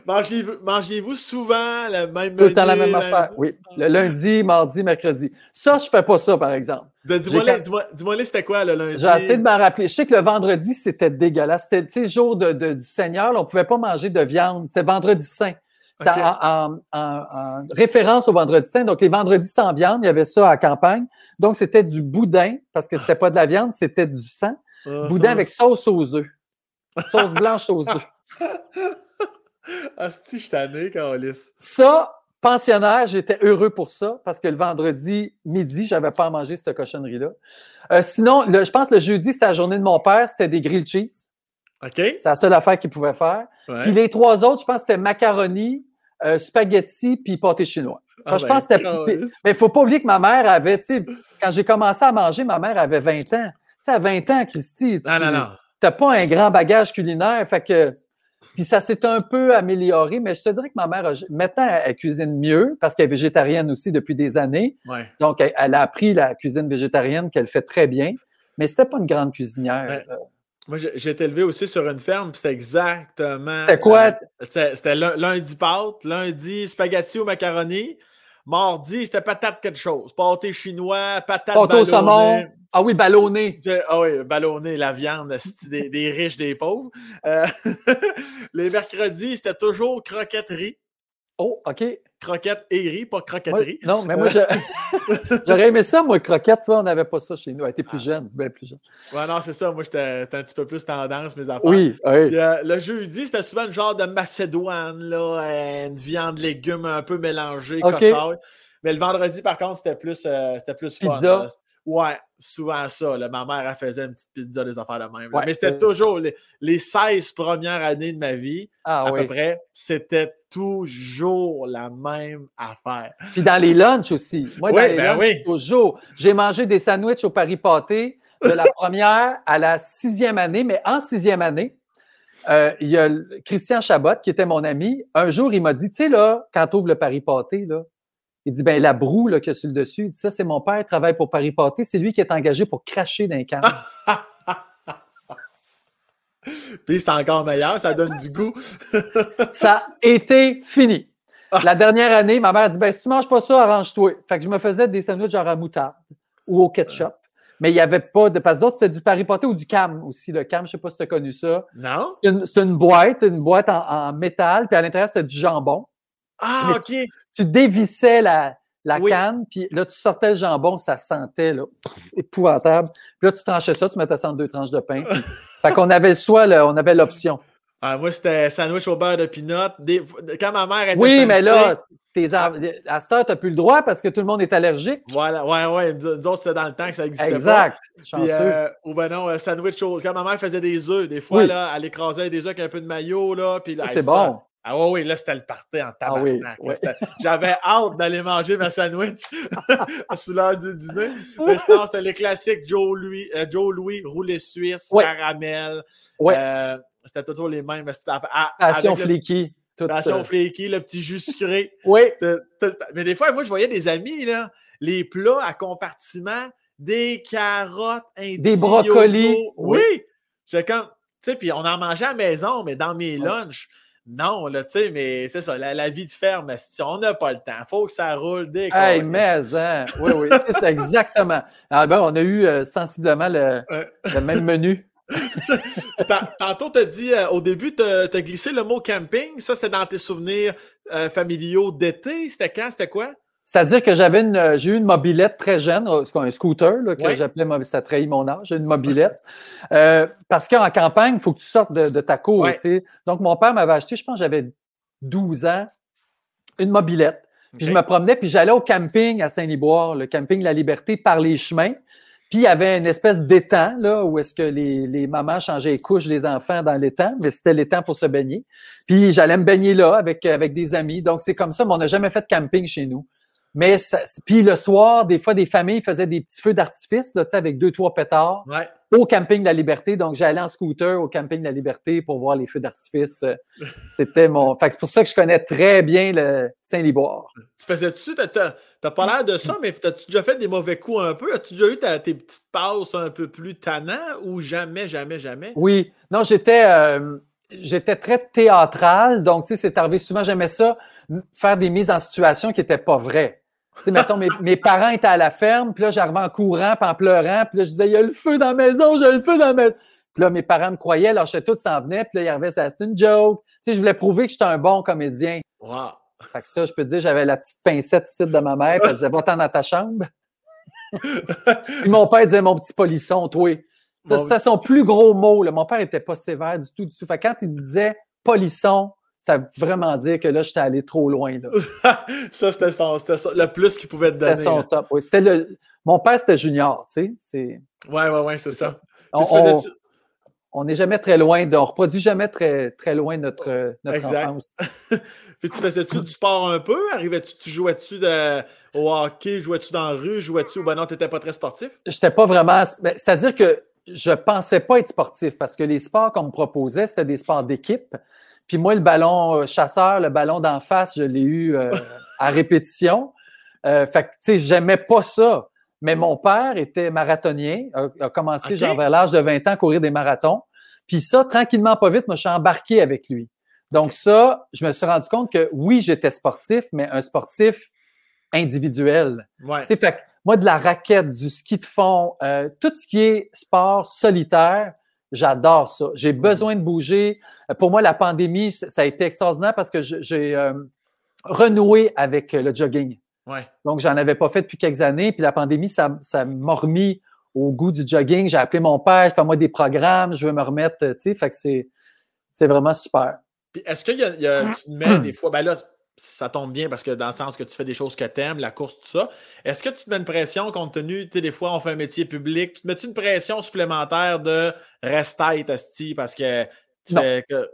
Mangez-vous souvent le même Tout le temps la même la- affaire. Oui. Le lundi, mardi, mercredi. Ça, je fais pas ça, par exemple. Dis-moi les- les, c'était quoi le lundi? J'ai essayé de m'en rappeler. Je sais que le vendredi, c'était dégueulasse. C'était, sais, jour de, de- du Seigneur, là, on pouvait pas manger de viande. C'était vendredi saint. En, en- en- en référence au vendredi saint. Donc, les vendredis sans viande, il y avait ça à la campagne. Donc, c'était du boudin, parce que c'était pas de la viande, c'était du sang. Uh-huh. Boudin avec sauce aux œufs. Sauce blanche aux œufs. Si, je tanné, Carlis. Ça, pensionnaire, j'étais heureux pour ça parce que le vendredi midi, j'avais pas à manger cette cochonnerie-là. Euh, sinon, le- je pense que le jeudi, c'était la journée de mon père, c'était des grilled cheese. OK? C'est la seule affaire qu'il pouvait faire. Ouais. Puis les trois autres, je pense que c'était macaroni, euh, spaghetti, puis pâté chinois. Ah, je pense que Carlis. Mais il faut pas oublier que ma mère avait, tu sais, quand j'ai commencé à manger, ma mère avait 20 ans. Tu sais, à 20 ans, Christy, tu Non, non, non. n'as pas un grand bagage culinaire. Fait que, puis ça s'est un peu amélioré, mais je te dirais que ma mère, a- maintenant, elle, cuisine mieux parce qu'elle est végétarienne aussi depuis des années. Ouais. Donc, elle, elle a appris la cuisine végétarienne qu'elle fait très bien. Mais c'était pas une grande cuisinière. Ouais. Moi, j'ai été élevé aussi sur une ferme, puis c'était exactement. C'était quoi? euh, C'était c'était lun- lundi pâte, lundi spaghetti ou macaroni. Mardi, c'était patate quelque chose. Pâté chinois, patate Pâte au saumon. Ah oui, ballonné. Ah oui, ballonné, la viande, des, des riches, des pauvres. Euh, les mercredis, c'était toujours croquetterie. Oh, OK. Croquette et riz, pas Moi- croquetterie. non, mais moi, j'aurais aimé ça, moi, croquette. Tu vois, on n'avait pas ça chez nous. Elle était plus Ah. jeune, bien plus jeune. Ouais, non, c'est ça. Moi, j'étais un petit peu plus tendance, mes affaires. Oui, oui. Puis, euh, le jeudi, c'était souvent le genre de macédoine, là, euh, une viande, légumes un peu mélangés, Ok. cossaille. Mais le vendredi, par contre, c'était plus, euh, c'était plus fun. Pizza. Ouais, souvent ça. là. Ma mère, elle faisait une petite pizza, des affaires de même. Ouais, Mais c'était c'est- toujours les, les 16 premières années de ma vie, Ah à oui. peu près, c'était toujours la même affaire. Puis dans les lunchs aussi. Moi, dans Oui, les ben lunchs, oui. toujours. J'ai mangé des sandwichs au Paris Pâté de la première à la sixième année, mais en sixième année, euh, il y a Christian Chabot, qui était mon ami. Un jour, il m'a dit, tu sais, là, quand tu ouvres le Paris Pâté, là, il dit, ben la broue là, qu'il y a sur le dessus, il dit, ça, c'est mon père, il travaille pour Paris Pâté, c'est lui qui est engagé pour cracher d'un canne. Puis c'est encore meilleur, ça donne du goût. Ça a été fini. Ah. La dernière année, ma mère a dit ben, si tu manges pas ça, arrange-toi. Fait que je me faisais des sandwichs genre à moutarde ou au ketchup. Mais il n'y avait pas de. Parce que d'autres, c'était du Paris Pâté ou du cam aussi. Le cam, je ne sais pas si tu as connu ça. Non? C'est une, c'est une boîte, une boîte en, en métal, puis à l'intérieur, c'était du jambon. Ah, Mais OK. Tu dévissais la, la Oui. canne, puis là, tu sortais le jambon, ça sentait là, épouvantable. Puis là, tu tranchais ça, tu mettais ça en deux tranches de pain. puis- fait qu'on avait le choix, là, on avait l'option. Ah, moi, c'était sandwich au beurre de pinot. Des- Quand ma mère était Oui, mais là, tes en- à cette heure, tu n'as plus le droit parce que tout le monde est allergique. Voilà, ouais, ouais. Nous autres, c'était dans le temps que ça existait Exact. pas. Puis, Chanceux. euh, ou ben non, euh, sandwich au... Quand ma mère faisait des œufs, des fois, Oui. là, elle écroisait des œufs avec un peu de maillot, là. Puis c'est bon. Ah ouais, oui, là, c'était le party en tabarnak. oui, ouais. c'était- J'avais hâte d'aller manger ma sandwich sous l'heure du dîner. Mais sinon, c'était les classiques Joe Louis, euh, Joe Louis roulé suisse, caramel. Ouais. Euh, c'était toujours les mêmes. Passion flaky. Passion flaky, le petit jus sucré. oui. Mais des fois, moi, je voyais des amis, là, les plats à compartiment, des carottes, des brocolis. Oui. J'ai comme, tu sais, puis on en mangeait à la maison, mais dans mes lunchs, non, là, tu sais, mais c'est ça, la, vie de ferme, on n'a pas le temps. Il faut que ça roule dès Hey, mais, hein, oui, oui, c'est ça, exactement. Alors, ben, on a eu euh, sensiblement le, même menu. Tantôt, tu as dit, euh, au début, tu as, glissé le mot camping. Ça, c'est dans tes souvenirs euh, familiaux d'été. C'était quand? C'était quoi? C'est-à-dire que j'avais une, euh, j'ai eu une mobilette très jeune, euh, un scooter là, que j'appelais, ça trahi mon âge, une mobilette. Euh, parce qu'en campagne, il faut que tu sortes de, ta cour. Donc, mon père m'avait acheté, je pense j'avais 12 ans, une mobilette. Puis je me promenais, puis j'allais au camping à Saint-Liboire, le camping La Liberté, par les chemins. Puis il y avait une espèce d'étang, là, où est-ce que les, les, mamans changeaient les couches des enfants dans l'étang, mais c'était l'étang pour se baigner. Puis j'allais me baigner là avec, avec des amis. Donc c'est comme ça, mais on n'a jamais fait de camping chez nous. Mais puis le soir, des fois, des familles faisaient des petits feux d'artifice là, avec deux, trois pétards au camping de la Liberté. Donc, j'allais en scooter au camping de la Liberté pour voir les feux d'artifice. C'était mon. Fait c'est pour ça que je connais très bien le Saint-Liboire. Tu faisais-tu, t'as pas l'air de ça, mais as-tu déjà fait des mauvais coups un peu? As-tu déjà eu tes petites passes un peu plus tannantes ou jamais, jamais, jamais? Oui. Non, j'étais. Euh, j'étais très théâtral, donc tu sais, c'est arrivé souvent, j'aimais ça, faire des mises en situation qui n'étaient pas vraies sais, mettons, mes, parents étaient à la ferme, puis là, j'arrivais en courant, puis en pleurant, puis là, je disais, il y a le feu dans la maison, j'ai le feu dans la maison. Puis là, mes parents me croyaient, lâchaient tout, s'en venait, puis là, ils arrivaient, c'était une joke. Tu sais, je voulais prouver que j'étais un bon comédien. Wow. Fait que ça, je peux te dire, j'avais la petite pincette ici de ma mère, puis elle disait, va-t'en dans ta chambre. puis mon père disait, mon petit polisson, toi. Ça, c'était son plus gros mot. Là. Mon père était pas sévère du tout, du tout. Fait que quand il disait polisson, ça veut vraiment dire que là, j'étais allé trop loin. ça, c'était le plus qu'il pouvait te donner. C'était son top. Oui. C'était le, mon père, c'était junior, tu sais. Oui, oui, oui, c'est ça. On n'est jamais très loin, de, on reproduit jamais très, très loin notre, notre enfance. Puis tu faisais-tu du sport un peu? Arrivais-tu, tu jouais-tu au hockey? Jouais-tu dans la rue? Jouais-tu? Ben non, tu n'étais pas très sportif? J'étais pas vraiment. Ben, c'est-à-dire que je pensais pas être sportif parce que les sports qu'on me proposait, c'était des sports d'équipe. Puis moi, le ballon euh, chasseur, le ballon d'en face, je l'ai eu euh, à répétition. Euh, fait que, tu sais, j'aimais pas ça. Mais mon père était marathonien, a, commencé genre vers l'âge de 20 ans à courir des marathons. Puis ça, tranquillement, pas vite, moi, je suis embarqué avec lui. Donc ça, je me suis rendu compte que oui, j'étais sportif, mais un sportif individuel. Ouais. Fait que moi, de la raquette, du ski de fond, euh, tout ce qui est sport solitaire, J'adore ça. J'ai besoin de bouger. Pour moi, la pandémie, ça a été extraordinaire parce que j'ai euh, renoué avec le jogging. Ouais. Donc, j'en avais pas fait depuis quelques années. Puis la pandémie, ça, m'a remis au goût du jogging. J'ai appelé mon père, fais-moi des programmes, je veux me remettre, tu sais. Fait que c'est, c'est vraiment super. Puis est-ce qu'il y a, y a, tu te mets des fois, ben là, ça tombe bien parce que dans le sens que tu fais des choses que tu aimes, la course, tout ça. Est-ce que tu te mets une pression compte tenu, tu sais, des fois, on fait un métier public, tu te mets -tu une pression supplémentaire de rester asti parce que tu non. fais que.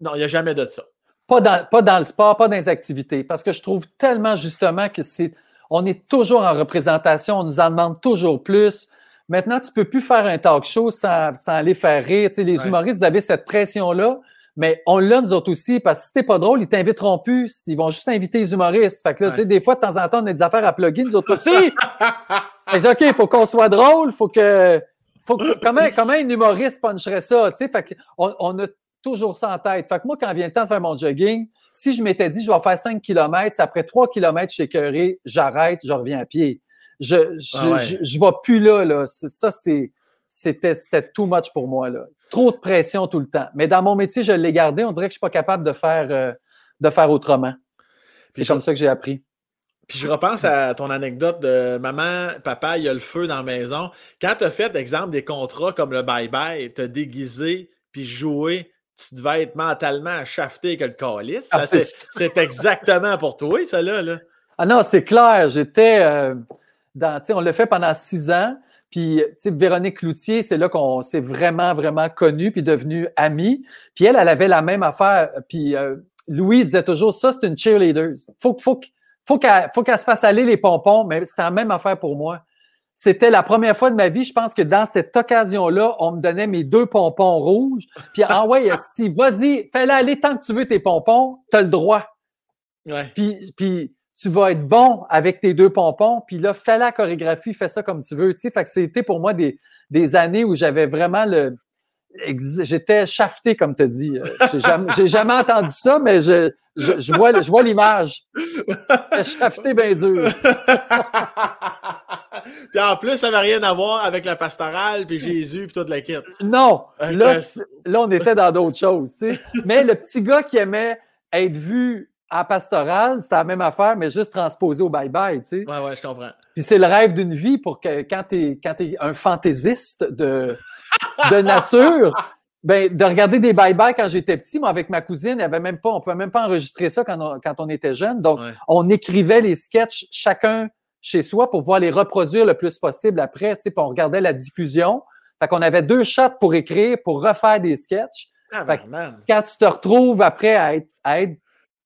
Non, il n'y a jamais de ça. Pas dans, pas dans le sport, pas dans les activités, parce que je trouve tellement justement que c'est. On est toujours en représentation, on nous en demande toujours plus. Maintenant, tu ne peux plus faire un talk show sans, sans aller faire rire. Tu sais, les humoristes, vous avez cette pression-là. Mais on l'a, nous autres aussi, parce que si t'es pas drôle, ils t'inviteront plus. Ils vont juste inviter les humoristes. Fait que là, tu sais, des fois, de temps en temps, on a des affaires à plugger, nous autres aussi. Mais OK, il faut qu'on soit drôle, faut que. Faut que comment, comment un humoriste puncherait ça? Tu sais, fait que on, on, a toujours ça en tête. Fait que moi, quand vient le temps de faire mon jogging, si je m'étais dit, je vais faire 5 km, après 3 km, je suis écœuré, j'arrête, je reviens à pied. Je, je, ah je, je, vais plus là, là. Ça, c'est c'était, c'était too much pour moi. Là. Trop de pression tout le temps. Mais dans mon métier, je l'ai gardé. On dirait que je ne suis pas capable de faire, euh, de faire autrement. C'est comme ça que j'ai appris. Puis je repense à ton anecdote de maman, papa, il y a le feu dans la maison. Quand tu as fait, exemple, des contrats comme le bye-bye, tu as déguisé puis joué, tu devais être mentalement achafté que le calice. Ah, c'est exactement pour toi, ça là. là. Ah non, c'est clair. J'étais euh, dans, on l'a fait pendant six ans. Puis, tu sais, Véronique Cloutier, c'est là qu'on s'est vraiment, vraiment connu puis devenu amis. Puis elle, elle avait la même affaire. Puis euh, Louis disait toujours, ça, c'est une cheerleader. Faut, faut, faut qu'elle se fasse aller les pompons, mais c'était la même affaire pour moi. c'était la première fois de ma vie, je pense que dans cette occasion-là, on me donnait mes deux pompons rouges. Puis, ah ouais, Steve, vas-y, fais-le aller tant que tu veux tes pompons, tu as le droit. Ouais. Puis, puis tu vas être bon avec tes deux pompons, puis là, fais la chorégraphie, fais ça comme tu veux. Tu sais, fait que c'était pour moi des, des années où j'avais vraiment le. J'étais shafté, comme tu dis. Euh, j'ai jamais, jamais, entendu ça, mais je, je, je vois, je vois l'image. Shafté bien dur. puis en plus, ça n'avait rien à voir avec la pastorale, puis Jésus, puis toute la quête. Non, là, là, on était dans d'autres choses. Tu sais. Mais le petit gars qui aimait être vu à pastoral, c'était la même affaire, mais juste transposé au bye-bye, tu sais. Ouais, ouais, je comprends. Puis c'est le rêve d'une vie pour que quand tu es, un fantaisiste de, de nature, ben, de regarder des bye-bye quand j'étais petit, moi, avec ma cousine, avait même pas, on pouvait même pas enregistrer ça quand on, quand on était jeune. Donc, on écrivait les sketchs chacun chez soi pour pouvoir les reproduire le plus possible après, tu sais, puis on regardait la diffusion. Fait qu'on avait deux shots pour écrire, pour refaire des sketchs. Ah, fait quand tu te retrouves après à être, à être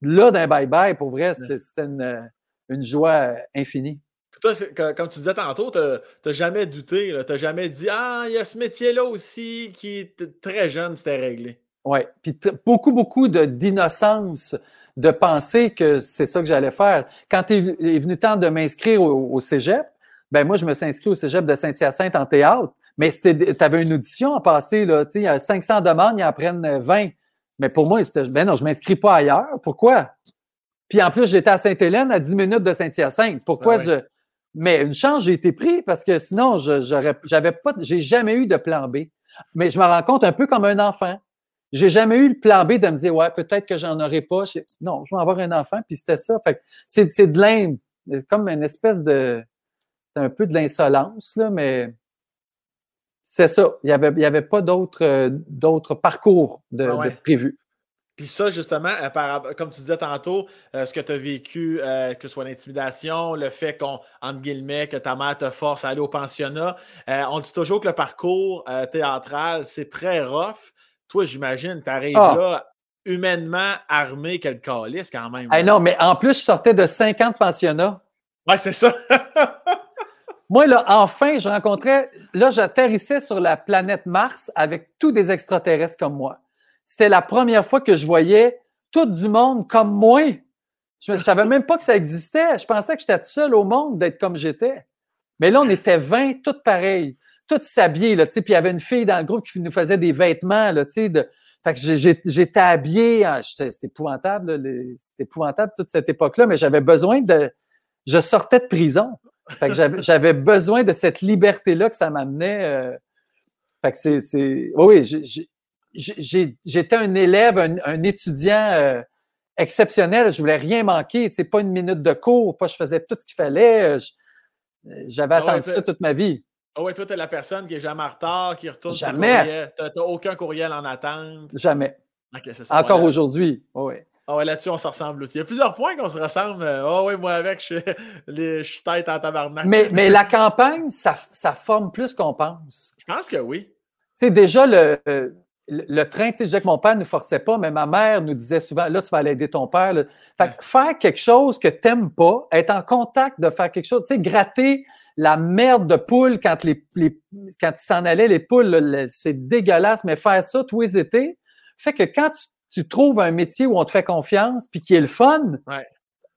là d'un bye-bye, pour vrai, c'était une, une, joie infinie. Toi, comme tu disais tantôt, tu n'as jamais douté, tu n'as jamais dit Ah, il y a ce métier-là aussi qui est très jeune, c'était réglé. Oui, puis beaucoup, beaucoup d'innocence de penser que c'est ça que j'allais faire. Quand il est venu le temps de m'inscrire au, cégep, ben moi, je me suis inscrit au cégep de Saint-Hyacinthe en théâtre, mais tu avais une audition à passer, là, il y a 500 demandes, ils en prennent 20. Mais pour moi, c'était, ben non, je m'inscris pas ailleurs. Pourquoi? Puis en plus, j'étais à Sainte-Hélène, à 10 minutes de Saint-Hyacinthe. Pourquoi ah je. Mais une chance, j'ai été pris parce que sinon, je, j'aurais, j'avais pas, j'ai jamais eu de plan B. Mais je me rends compte un peu comme un enfant. J'ai jamais eu le plan B de me dire, ouais, peut-être que j'en aurais pas. Non, je vais avoir un enfant, puis c'était ça. Fait c'est, c'est de l'inde, comme une espèce de, c'est un peu de l'insolence, là, mais c'est ça. Il n'y avait, il y avait pas d'autres euh, parcours de, ah prévus. Puis ça, justement, euh, comme tu disais tantôt, euh, ce que tu as vécu, que ce soit l'intimidation, le fait qu'on, entre guillemets, que ta mère te force à aller au pensionnat. on dit toujours que le parcours théâtral, c'est très rough. Toi, j'imagine, tu arrives ah. là humainement armé quel calice quand même. non, mais en plus, je sortais de 50 pensionnats. Ouais, c'est ça. Moi, là, enfin, je rencontrais, là, j'atterrissais sur la planète Mars avec tous des extraterrestres comme moi. C'était la première fois que je voyais tout du monde comme moi. Je ne savais même pas que ça existait. Je pensais que j'étais seul au monde d'être comme j'étais. Mais là, on était 20, toutes pareilles, toutes s'habillées, là, tu sais, puis il y avait une fille dans le groupe qui nous faisait des vêtements, là, tu sais. Fait que j'étais habillé, c'était épouvantable, c'était épouvantable toute cette époque-là, mais j'avais besoin de, je sortais de prison. Fait que j'avais besoin de cette liberté-là que ça m'amenait. Euh, fait que c'est. Oui, j'étais un élève, un, étudiant euh, exceptionnel. Je voulais rien manquer. C'est pas une minute de cours, pas je faisais tout ce qu'il fallait. Euh, j'avais ah attendu ça toute ma vie. Ah ouais, toi, tu es la personne qui est jamais en retard, qui retourne jamais. Tu n'as aucun courriel en attente. Jamais. Encore aujourd'hui. Oui. Ah ouais, là-dessus, on se ressemble aussi. Il y a plusieurs points qu'on se ressemble. Ah ouais, moi avec, je, je suis tête en tabarnak. Mais, mais la campagne, ça, ça forme plus qu'on pense. Je pense que oui. Tu sais, déjà, le, le, train, tu sais, je disais que mon père ne nous forçait pas, mais ma mère nous disait souvent, là, tu vas aller aider ton père. Fait faire quelque chose que tu n'aimes pas, être en contact de faire quelque chose, tu sais, gratter la merde de poule quand, les, les quand ils s'en allaient, les poules, c'est dégueulasse, mais faire ça tous les étés, fait que quand tu tu trouves un métier où on te fait confiance puis qui est le fun,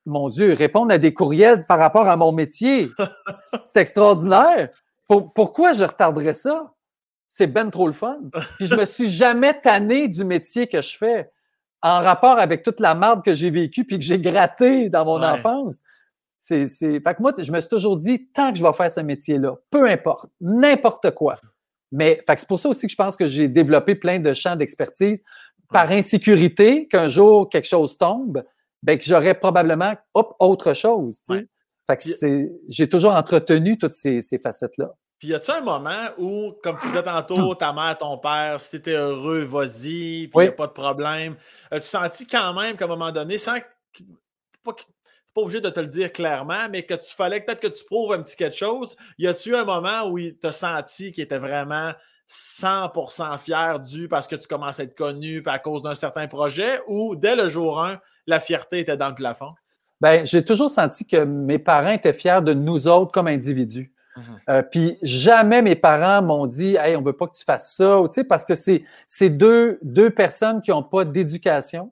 mon Dieu, répondre à des courriels par rapport à mon métier, c'est extraordinaire. pourquoi je retarderais ça? C'est ben trop le fun. Puis je me suis jamais tanné du métier que je fais en rapport avec toute la marde que j'ai vécue puis que j'ai gratté dans mon enfance. C'est, c'est... Fait que moi, je me suis toujours dit, tant que je vais faire ce métier-là, peu importe, n'importe quoi. Mais c'est pour ça aussi que je pense que j'ai développé plein de champs d'expertise par insécurité qu'un jour quelque chose tombe, ben que j'aurais probablement hop, autre chose. Tu Fait que j'ai toujours entretenu toutes ces, ces facettes-là. Puis y a-tu un moment où, comme tu disais tantôt, ta mère, ton père, si t'étais heureux, vas-y, puis il n'y a pas de problème. As-tu senti quand même qu'à un moment donné, sans pas, pas obligé de te le dire clairement, mais que tu fallait peut-être que tu prouves un petit quelque chose, y a-tu un moment où il t'a senti qu'il était vraiment 100% fier du parce que tu commences à être connu à cause d'un certain projet ou dès le jour 1, la fierté était dans le plafond? Bien, j'ai toujours senti que mes parents étaient fiers de nous autres comme individus. Mhm. Euh, puis jamais mes parents m'ont dit Hey, on veut pas que tu fasses ça, sais, parce que c'est deux, deux personnes qui n'ont pas d'éducation.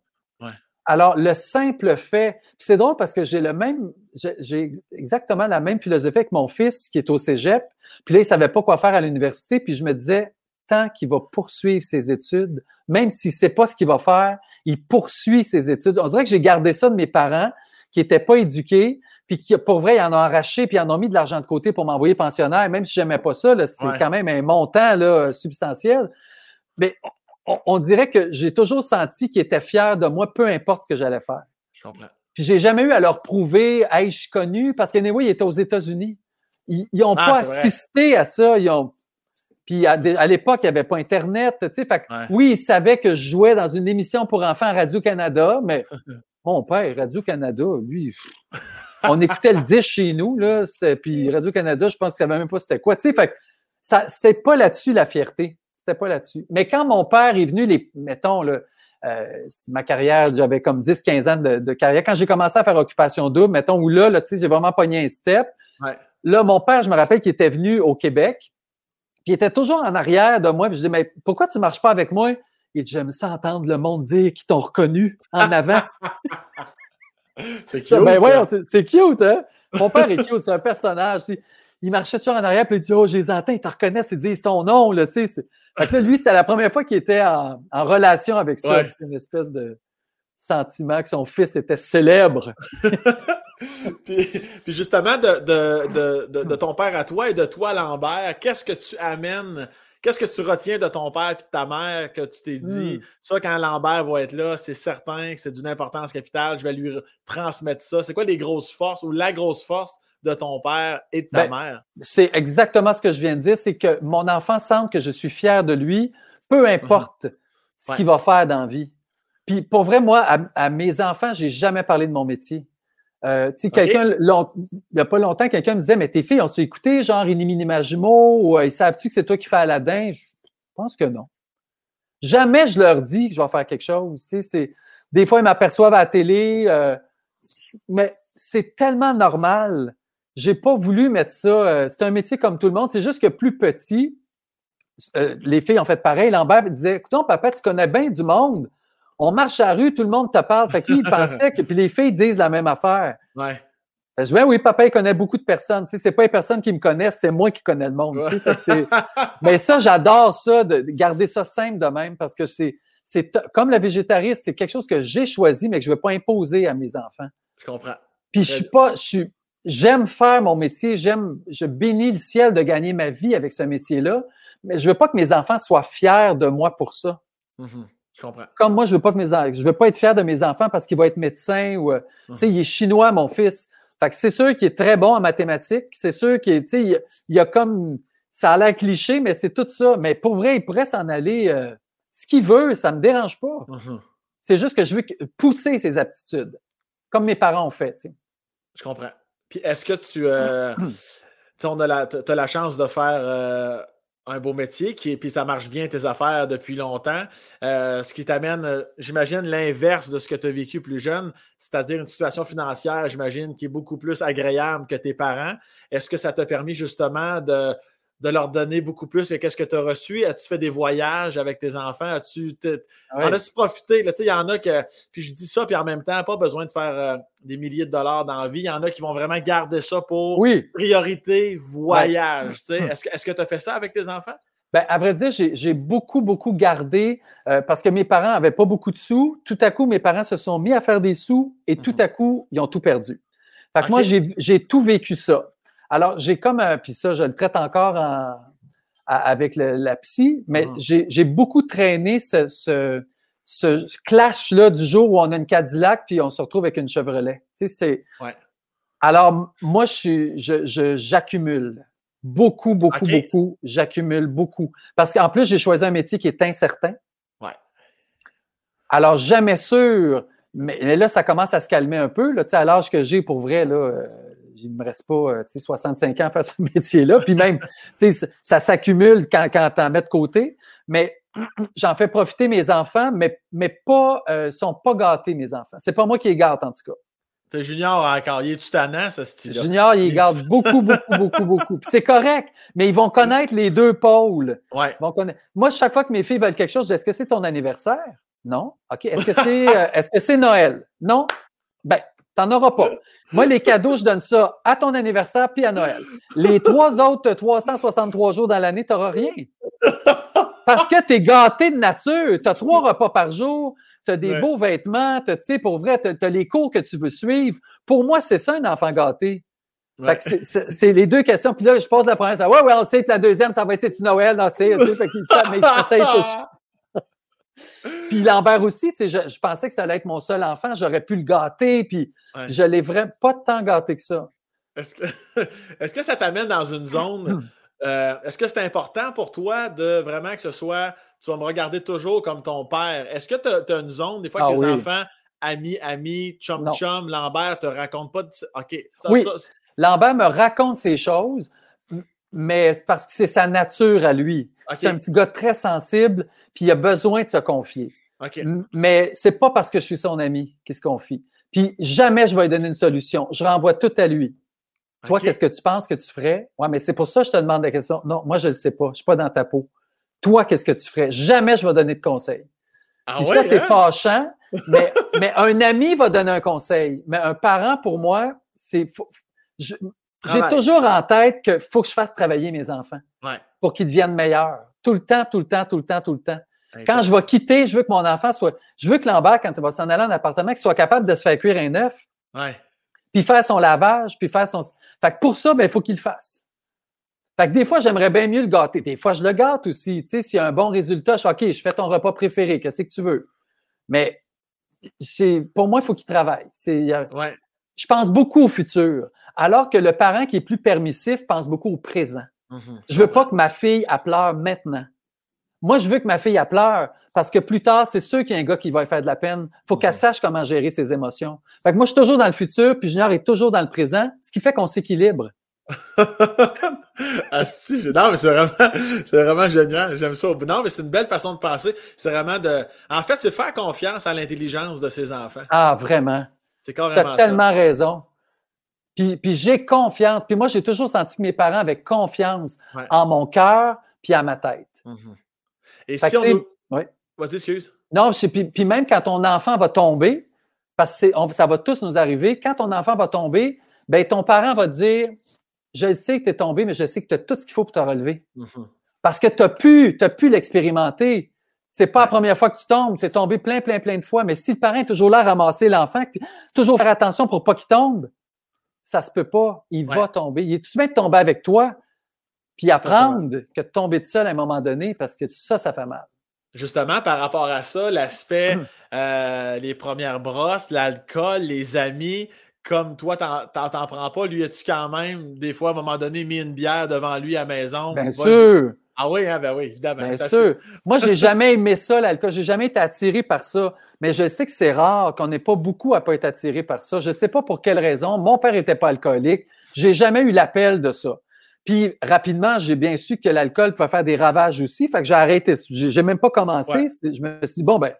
Alors, le simple fait, puis c'est drôle parce que j'ai le même, j'ai exactement la même philosophie avec mon fils qui est au cégep, puis là, il savait pas quoi faire à l'université, puis je me disais, tant qu'il va poursuivre ses études, même s'il sait pas ce qu'il va faire, il poursuit ses études. On dirait que j'ai gardé ça de mes parents qui étaient pas éduqués, puis qui, pour vrai, ils en ont arraché, puis ils en ont mis de l'argent de côté pour m'envoyer pensionnaire, même si j'aimais pas ça, c'est quand même un montant là, substantiel. Mais on, dirait que j'ai toujours senti qu'ils étaient fiers de moi, peu importe ce que j'allais faire. Je comprends. Puis j'ai jamais eu à leur prouver, hey, je suis connu, parce que ils étaient aux États-Unis. Ils n'ont ah, pas assisté à ça. Ils ont... Puis à, l'époque, il n'y avait pas Internet. Tu sais, fait Oui, ils savaient que je jouais dans une émission pour enfants à Radio-Canada, mais mon père, Radio-Canada, lui, on écoutait le 10 chez nous, là, puis Radio-Canada, je pense qu'il ne savait même pas c'était quoi. Tu sais, fait ça, c'était pas là-dessus la fierté. C'était pas là-dessus. Mais quand mon père est venu, les, mettons, là, euh, ma carrière, j'avais comme 10-15 ans de, carrière. Quand j'ai commencé à faire occupation double, mettons, où là, là tu sais, j'ai vraiment pogné un step. Là, mon père, je me rappelle qu'il était venu au Québec, puis il était toujours en arrière de moi. Puis je dis, mais pourquoi tu marches pas avec moi? Il dit, j'aime ça entendre le monde dire qu'ils t'ont reconnu en avant. c'est cute. Ben, ouais, c'est cute, hein? Mon père est cute, c'est un personnage. Il marchait toujours en arrière, puis il dit, oh, je les entends, ils te reconnaissent, ils disent ton nom, là, tu sais. Fait que là, lui, c'était la première fois qu'il était en, relation avec ça. C'est une espèce de sentiment que son fils était célèbre. puis, justement, de, ton père à toi et de toi, Lambert, qu'est-ce que tu amènes? Qu'est-ce que tu retiens de ton père et de ta mère que tu t'es dit, hmm. ça, quand Lambert va être là, c'est certain que c'est d'une importance capitale, je vais lui transmettre ça. C'est quoi les grosses forces ou la grosse force de ton père et de ta ben, mère? C'est exactement ce que je viens de dire, c'est que mon enfant sent que je suis fier de lui, peu importe ce qu'il va faire dans la vie. Puis pour vrai, moi, à, mes enfants, j'ai jamais parlé de mon métier. Euh, quelqu'un, il n'y a pas longtemps, quelqu'un me disait, mais tes filles, ont-tu écouté genre Inimini Majimo ou euh, ils savent-tu que c'est toi qui fais Aladdin? Je pense que non. Jamais je leur dis que je vais faire quelque chose. C'est, des fois, ils m'aperçoivent à la télé, euh, mais c'est tellement normal. J'ai pas voulu mettre ça. Euh, c'est un métier comme tout le monde. C'est juste que plus petit, les filles ont fait pareil. Lambert disait, écoute, papa, tu connais bien du monde on marche à la rue, tout le monde te parle. Fait que lui, il pensait que. Puis les filles disent la même affaire. Ouais. je dis, oui, papa, il connaît beaucoup de personnes. Tu sais, c'est pas les personnes qui me connaissent, c'est moi qui connais le monde. Mais ça, j'adore ça, de garder ça simple de même parce que c'est, c'est comme la végétariste, c'est quelque chose que j'ai choisi, mais que je ne veux pas imposer à mes enfants. Je comprends. Puis je suis pas, je suis, j'aime faire mon métier, j'aime, je bénis le ciel de gagner ma vie avec ce métier-là, mais je veux pas que mes enfants soient fiers de moi pour ça. Mm-hmm. Comme moi, je veux pas que mes je veux pas être fier de mes enfants parce qu'il va être médecin ou euh, tu sais, il est chinois, mon fils. Fait que c'est sûr qu'il est très bon en mathématiques. C'est sûr qu'il tu sais, il, y a comme ça a l'air cliché, mais c'est tout ça. Mais pour vrai, il pourrait s'en aller euh, ce qu'il veut, ça me dérange pas. Uh-huh. C'est juste que je veux pousser ses aptitudes, comme mes parents ont fait. Tu sais. Je comprends. Puis est-ce que tu, euh, as la chance de faire un beau métier, qui, puis ça marche bien tes affaires depuis longtemps, euh, ce qui t'amène, euh, j'imagine, l'inverse de ce que tu as vécu plus jeune, c'est-à-dire une situation financière, j'imagine, qui est beaucoup plus agréable que tes parents. Est-ce que ça t'a permis justement de, de leur donner beaucoup plus que qu'est-ce que tu as reçu? As-tu fait des voyages avec tes enfants? As-tu en as-tu profité? Il y en a que, puis je dis ça, puis en même temps, pas besoin de faire euh, des milliers de dollars dans la vie. Il y en a qui vont vraiment garder ça pour priorité voyage. Est-ce que tu as fait ça avec tes enfants? Ben, à vrai dire, j'ai beaucoup, beaucoup gardé euh, parce que mes parents n'avaient pas beaucoup de sous. Tout à coup, mes parents se sont mis à faire des sous et tout mm-hmm. à coup, ils ont tout perdu. Fait que moi, j'ai tout vécu ça. Alors, j'ai comme un, puis ça, je le traite encore avec la psy, mais mm-hmm. j'ai beaucoup traîné ce, ce, clash-là du jour où on a une Cadillac puis on se retrouve avec une Chevrolet. Tu sais, c'est. Alors, moi, je j'accumule. beaucoup, beaucoup, beaucoup. J'accumule beaucoup. Parce qu'en plus, j'ai choisi un métier qui est incertain. Ouais. Alors, jamais sûr. Mais là, ça commence à se calmer un peu. Là, à l'âge que j'ai, pour vrai, là, euh, il ne me reste pas 65 euh, ans à faire ce métier-là. Puis même, ça s'accumule quand, quand tu en mets de côté. Mais j'en fais profiter mes enfants, mais, mais pas, euh, sont pas gâtés, mes enfants. C'est pas moi qui les gâte, en tout cas. C'est Junior encore. Il est-tu tannant, ce style-là? Junior, il garde beaucoup, beaucoup, beaucoup, beaucoup. c'est correct, mais ils vont connaître les deux pôles. Ouais. Ils vont connaître... Moi, chaque fois que mes filles veulent quelque chose, je dis Est-ce que c'est ton anniversaire? Non. OK. Est-ce que c'est euh, que c'est Noël? Non. Ben, t'en auras pas. Moi, les cadeaux, je donne ça à ton anniversaire puis à Noël. Les trois autres 363 jours dans l'année, tu n'auras rien. Parce que tu es gâté de nature. Tu as trois repas par jour, tu as des beaux vêtements, tu sais, pour vrai, tu as, les cours que tu veux suivre. Pour moi, c'est ça un enfant gâté. C'est les deux questions. Puis là, je pose la première, ça, ouais, ouais, on sait, puis la deuxième, ça va être c'est Noël, non, c'est, tu sais, fait qu'ils savent, mais ils Puis Lambert aussi, tu sais, je, je, pensais que ça allait être mon seul enfant, j'aurais pu le gâter, puis je l'ai vraiment pas tant gâté que ça. Est-ce que, est que ça t'amène dans une zone euh, est-ce que c'est important pour toi de vraiment que ce soit, tu vas me regarder toujours comme ton père? Est-ce que tu as, une zone, des fois, que ah les enfants, amis, amis, chum, chum, Lambert te raconte pas de. OK, ça, oui. Lambert me raconte ces choses, mais c'est parce que c'est sa nature à lui. C'est un petit gars très sensible, puis il a besoin de se confier. OK. Mais c'est pas parce que je suis son ami qu'il se confie. Puis jamais je vais lui donner une solution. Je renvoie tout à lui. Toi, qu'est-ce que tu penses que tu ferais? Oui, mais c'est pour ça que je te demande la question. Non, moi, je ne le sais pas. Je ne suis pas dans ta peau. Toi, qu'est-ce que tu ferais? Jamais je vais donner de conseils. Ah Puis ça, c'est hein? fâchant, mais, mais un ami va donner un conseil. Mais un parent, pour moi, c'est. J'ai toujours en tête qu'il faut que je fasse travailler mes enfants pour qu'ils deviennent meilleurs. Tout le temps, tout le temps, tout le temps, tout le temps. Quand je vais quitter, je veux que mon enfant soit. Je veux que Lambert, quand il va s'en aller en appartement, qu'il soit capable de se faire cuire un œuf. Ouais puis faire son lavage, puis faire son. Fait que pour ça, ben, il faut qu'il le fasse. Fait que des fois, j'aimerais bien mieux le gâter. Des fois, je le gâte aussi. Tu sais, s'il y a un bon résultat, je suis OK, je fais ton repas préféré, qu'est-ce que tu veux? Mais c'est, pour moi, il faut qu'il travaille. Ouais. Je pense beaucoup au futur. Alors que le parent qui est plus permissif pense beaucoup au présent. Mm-hmm. Je veux pas que ma fille a pleure maintenant. Moi, je veux que ma fille a pleure parce que plus tard, c'est sûr qu'il y a un gars qui va lui faire de la peine. Il faut qu'elle sache comment gérer ses émotions. Fait que moi, je suis toujours dans le futur, puis Junior est toujours dans le présent, ce qui fait qu'on s'équilibre. Asti, non, mais c'est vraiment, c'est vraiment génial. J'aime ça. Non, mais c'est une belle façon de penser. C'est vraiment de. En fait, c'est faire confiance à l'intelligence de ses enfants. Ah, vraiment. C'est carrément. Tu as tellement raison. Puis, puis j'ai confiance. Puis moi, j'ai toujours senti que mes parents avaient confiance en mon cœur puis à ma tête. Mm-hmm. Et si on. Oui. Vas-y, excuse. Non, puis, puis, même quand ton enfant va tomber, parce que ça va tous nous arriver, quand ton enfant va tomber, ben ton parent va te dire Je sais que tu es tombé, mais je sais que tu as tout ce qu'il faut pour te relever. Mm-hmm. Parce que tu as pu, as pu l'expérimenter. C'est pas la première fois que tu tombes, tu es tombé plein, plein, plein de fois, mais si le parent est toujours là à ramasser l'enfant, toujours faire attention pour pas qu'il tombe, ça se peut pas. Il va tomber. Il est tout de même de tomber avec toi, puis apprendre que de tomber de seul à un moment donné, parce que ça, ça fait mal. Justement, par rapport à ça, l'aspect, hum. euh, les premières brosses, l'alcool, les amis, comme toi, t'en prends pas, lui, as-tu quand même, des fois, à un moment donné, mis une bière devant lui à la maison? Bien sûr! Ah oui, hein, ben oui, évidemment. Bien sûr. Moi, j'ai jamais aimé ça, l'alcool. J'ai jamais été attiré par ça. Mais je sais que c'est rare qu'on n'ait pas beaucoup à pas être attiré par ça. Je sais pas pour quelle raison. Mon père était pas alcoolique. J'ai jamais eu l'appel de ça. Puis rapidement, j'ai bien su que l'alcool pouvait faire des ravages aussi. Fait que j'ai arrêté. J'ai même pas commencé. Je me suis dit, bon, ben,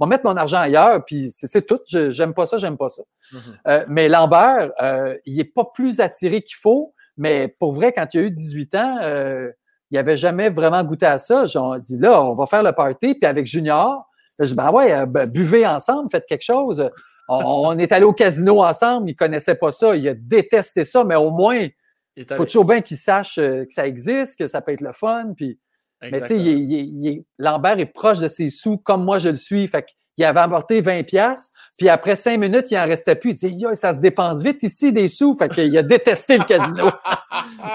je vais mettre mon argent ailleurs, puis c'est tout. J'aime pas ça, j'aime pas ça. Mm-hmm. Euh, mais Lambert, euh, il est pas plus attiré qu'il faut, mais pour vrai, quand il a eu 18 ans, euh, il avait jamais vraiment goûté à ça. J'ai dit, là, on va faire le party, puis avec Junior, je dis, ben ouais, ben, buvez ensemble, faites quelque chose. On, on est allé au casino ensemble, il connaissait pas ça, il a détesté ça, mais au moins, il faut toujours bien qu'il sache euh, que ça existe, que ça peut être le fun. Puis, mais tu sais, Lambert est proche de ses sous comme moi je le suis. Fait qu'il avait apporté 20 pièces puis après cinq minutes, il en restait plus. Il dit, ça se dépense vite ici des sous. Fait qu'il a détesté le casino.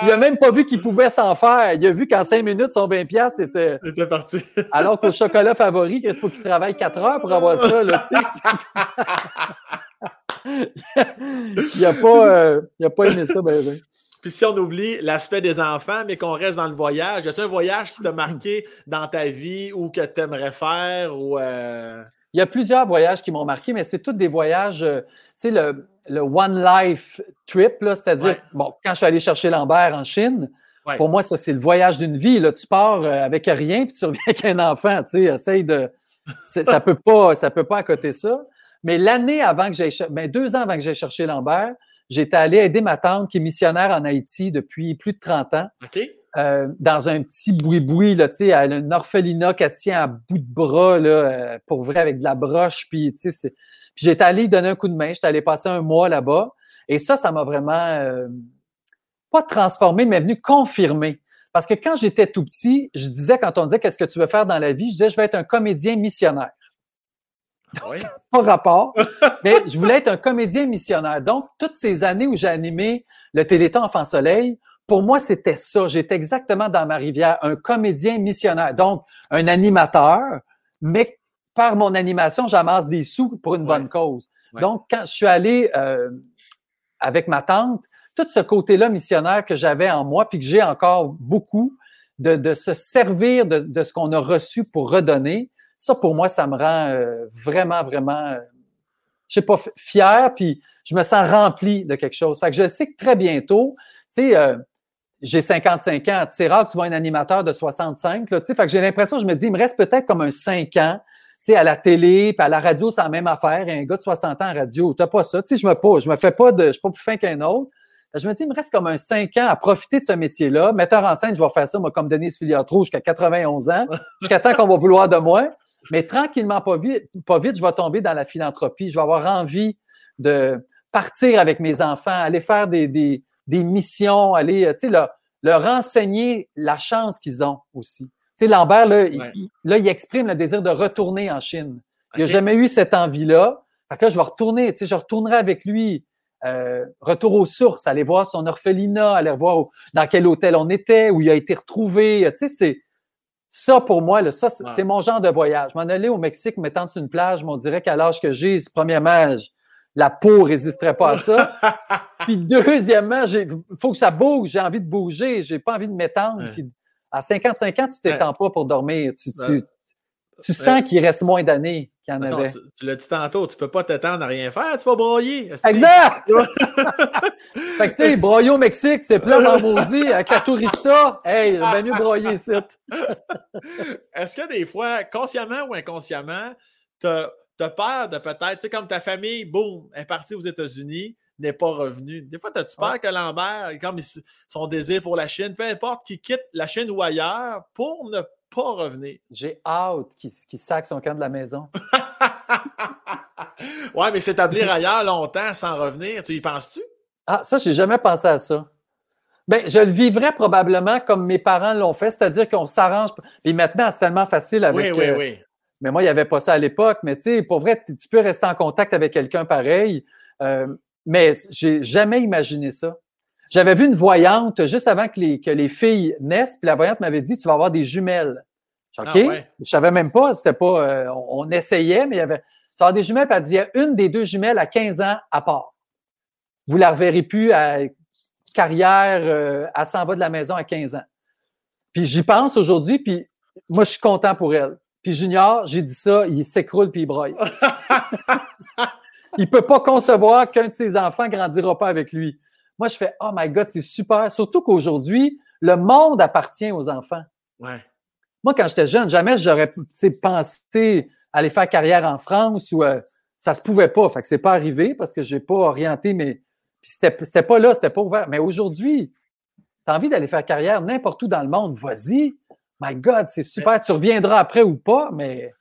il a même pas vu qu'il pouvait s'en faire. Il a vu qu'en cinq minutes, son 20 pièces. C'était parti. Alors qu'au chocolat favori, il faut qu'il travaille quatre heures pour avoir ça, là, il n'a pas, euh, a pas aimé ça, ben, ben. Puis si on oublie l'aspect des enfants, mais qu'on reste dans le voyage, est-ce un voyage qui t'a marqué dans ta vie ou que tu aimerais faire? Ou, euh? Il y a plusieurs voyages qui m'ont marqué, mais c'est tous des voyages, euh, tu sais, le, One Life Trip, c'est-à-dire, bon, quand je suis allé chercher Lambert en Chine, pour moi, ça, c'est le voyage d'une vie. Là, tu pars euh, avec rien, puis tu reviens avec un enfant, tu sais, essaye de... Ça peut pas, ça peut pas à côté ça. Mais l'année avant que j'aille, ben deux ans avant que j'aille chercher Lambert, j'étais allé aider ma tante qui est missionnaire en Haïti depuis plus de 30 ans. Euh, dans un petit boui-boui, là, tu sais, elle a une orphelinat qu'elle tient à bout de bras, là, euh, pour vrai, avec de la broche, puis, tu sais, puis j'étais allé donner un coup de main, j'étais allé passer un mois là-bas, et ça, ça m'a vraiment, euh, pas transformé, mais venu confirmer. Parce que quand j'étais tout petit, je disais, quand on disait qu'est-ce que tu veux faire dans la vie, je disais, je vais être un comédien missionnaire. Ah oui. pas rapport, mais je voulais être un comédien missionnaire. Donc, toutes ces années où j'ai animé le Téléthon Enfant Soleil, pour moi, c'était ça. J'étais exactement dans ma rivière, un comédien missionnaire. Donc, un animateur, mais par mon animation, j'amasse des sous pour une bonne cause. Donc, quand je suis allé euh, avec ma tante, tout ce côté-là missionnaire que j'avais en moi, puis que j'ai encore beaucoup, de, se servir de, ce qu'on a reçu pour redonner, ça, pour moi, ça me rend euh, vraiment, vraiment, euh, je sais pas, fier, puis je me sens rempli de quelque chose. Fait que je sais que très bientôt, tu sais, euh, j'ai 55 ans, c'est rare que tu vois un animateur de 65, là, fait que j'ai l'impression, je me dis, il me reste peut-être comme un 5 ans, sais, à la télé, puis à la radio, c'est la même affaire. un gars de 60 ans en radio, t'as pas ça. Sais, je me pas, je me fais pas de, je suis pas plus fin qu'un autre. Je me dis, il me reste comme un 5 ans à profiter de ce métier-là. Metteur en scène, je vais faire ça, moi, comme Denise Filiatro, jusqu'à 91 ans, jusqu'à temps qu'on va vouloir de moi. Mais tranquillement, pas vite, pas vite, je vais tomber dans la philanthropie. Je vais avoir envie de partir avec mes enfants, aller faire des, des, des missions, aller, tu sais, leur, leur enseigner la chance qu'ils ont aussi. Tu sais, Lambert, là, il, là, il exprime le désir de retourner en Chine. Il n'a jamais eu cette envie-là. Fait que là, je vais retourner, tu sais, je retournerai avec lui. Euh, retour aux sources, aller voir son orphelinat, aller voir dans quel hôtel on était, où il a été retrouvé. Tu sais, c'est ça pour moi, là, ça, c'est mon genre de voyage. M'en aller au Mexique, m'étendre sur une plage, on dirait qu'à l'âge que j'ai, premièrement, la peau résisterait pas à ça. Puis deuxièmement, il faut que ça bouge, j'ai envie de bouger, j'ai pas envie de m'étendre. À 55 ans, tu t'étends pas pour dormir. Tu, tu, sens qu'il reste moins d'années qu'il y en avait. Tu, l'as dit tantôt, tu peux pas t'étendre à rien faire, tu vas broyer. Exact! fait que tu sais, broyer au Mexique, c'est plein. Avec la tourista, hey, bien mieux broyer ici. Est-ce que des fois, consciemment ou inconsciemment, tu as peur de peut-être, tu sais, comme ta famille, boum, est partie aux États-Unis, n'est pas revenue. Des fois, as-tu peur que Lambert, comme son désir pour la Chine, peu importe, qu'il quitte la Chine ou ailleurs pour ne pas revenir? J'ai hâte qu'il qu sac son camp de la maison. ouais, mais s'établir ailleurs longtemps sans revenir, tu y penses-tu? Ah, ça, j'ai jamais pensé à ça. Bien, je le vivrais probablement comme mes parents l'ont fait, c'est-à-dire qu'on s'arrange. Puis maintenant, c'est tellement facile avec. Oui, oui, euh, oui. Mais moi, il n'y avait pas ça à l'époque. Mais tu sais, pour vrai, tu peux rester en contact avec quelqu'un pareil. Euh, mais j'ai jamais imaginé ça. J'avais vu une voyante juste avant que les, que les filles naissent, puis la voyante m'avait dit Tu vas avoir des jumelles. OK? Ah Je savais même pas, c'était pas. Euh, on, essayait, mais il y avait. Ça va des jumelles, puis elle dit il y a une des deux jumelles à 15 ans à part. Vous la reverrez plus à carrière, euh, elle s'en va de la maison à 15 ans. Puis j'y pense aujourd'hui, puis moi, je suis content pour elle. Puis Junior, j'ai dit ça, il s'écroule puis il broye. il peut pas concevoir qu'un de ses enfants grandira pas avec lui. Moi, je fais, oh my God, c'est super. Surtout qu'aujourd'hui, le monde appartient aux enfants. Ouais. Moi, quand j'étais jeune, jamais j'aurais pensé aller faire carrière en France ou euh, ça se pouvait pas. Fait que c'est pas arrivé parce que j'ai pas orienté, mais c'était, c'était pas là, c'était pas ouvert. Mais aujourd'hui, tu as envie d'aller faire carrière n'importe où dans le monde, vas-y. My God, c'est super. Tu reviendras après ou pas, mais.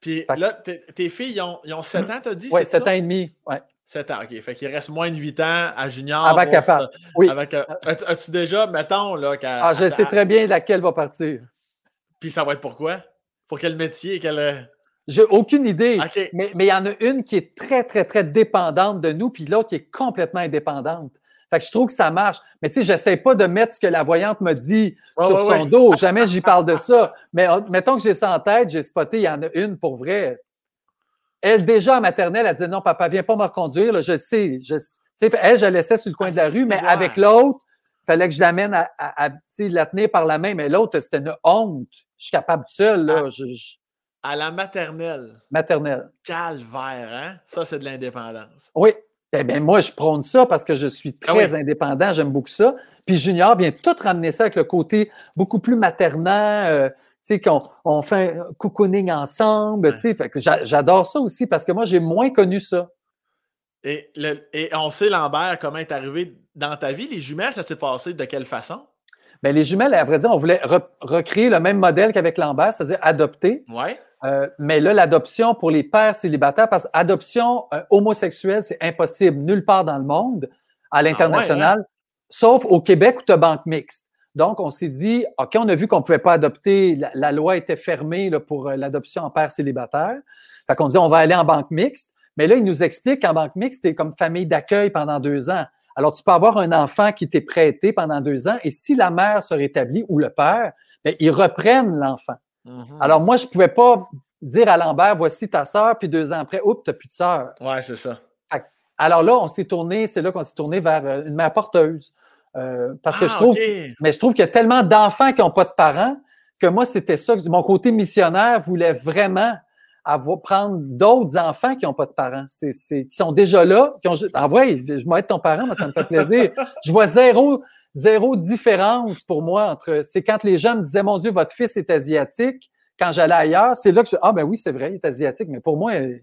Puis là, tes filles, ils ont, ils ont 7 ans, t'as dit? Oui, 7 ans et demi. Ouais. 7 ans, OK. Fait qu'il reste moins de 8 ans à junior. Avec capable. Oui. Avec, euh, as-tu déjà, mettons, là, Ah, je sais très bien laquelle va partir. Puis ça va être pourquoi? Pour quel métier? Quel... J'ai aucune idée. Mais, mais il y en a une qui est très, très, très dépendante de nous, puis l'autre qui est complètement indépendante. Fait que je trouve que ça marche. Mais tu sais, j'essaie pas de mettre ce que la voyante me dit sur son dos. Jamais j'y parle de ça. Mais mettons que j'ai ça en tête, j'ai spoté, il y en a une pour vrai. Elle, déjà en maternelle, elle disait non, papa, viens pas me reconduire. je sais. Je, elle, je la laissais sur le coin de la ah, rue, mais avec l'autre, fallait que je l'amène à, à, la tenir par la main, mais l'autre, c'était une honte. Je suis capable seul, là. À, la maternelle. Maternelle. Calvaire, hein? Ça, c'est de l'indépendance. Oui. Eh bien, moi, je prône ça parce que je suis ah très indépendant, j'aime beaucoup ça. Puis Junior vient tout ramener ça avec le côté beaucoup plus maternant, euh, sais, qu'on on fait un cocooning ensemble, tu sais. Fait que j'adore ça aussi parce que moi, j'ai moins connu ça. Et, et on sait, Lambert, comment est arrivé dans ta vie. Les jumelles, ça s'est passé de quelle façon? Bien, les jumelles, à vrai dire, on voulait recréer le même modèle qu'avec Lambert, c'est-à-dire adopter. Ouais. Euh, mais là, l'adoption pour les pères célibataires, parce qu'adoption euh, homosexuelle, c'est impossible nulle part dans le monde, à ah l'international, hein? sauf au Québec où tu as banque mixte. Donc, on s'est dit, OK, on a vu qu'on ne pouvait pas adopter, la, loi était fermée là, pour euh, l'adoption en père célibataire. Fait qu'on dit, on va aller en banque mixte. Mais là, il nous explique qu'en banque mixte, c'est comme famille d'accueil pendant deux ans. Alors, tu peux avoir un enfant qui t'est prêté pendant deux ans et si la mère se rétablit ou le père, bien, ils reprennent l'enfant. Mm-hmm. Alors, moi, je ne pouvais pas dire à Lambert, voici ta sœur, puis deux ans après, oups, tu n'as plus de sœur. Ouais, c'est ça. Alors là, on s'est tourné, c'est là qu'on s'est tourné vers euh, une mère porteuse. Euh, parce que je ah, trouve, mais je trouve qu'il y a tellement d'enfants qui n'ont pas de parents que moi, c'était ça. Mon côté missionnaire voulait vraiment avoir, prendre d'autres enfants qui n'ont pas de parents, c'est, qui sont déjà là, qui ont ah ouais, je vais être ton parent, moi, ça me fait plaisir. je vois zéro, zéro différence pour moi entre. C'est quand les gens me disaient Mon Dieu, votre fils est asiatique. Quand j'allais ailleurs, c'est là que je Ah ben oui, c'est vrai, il est asiatique, mais pour moi, il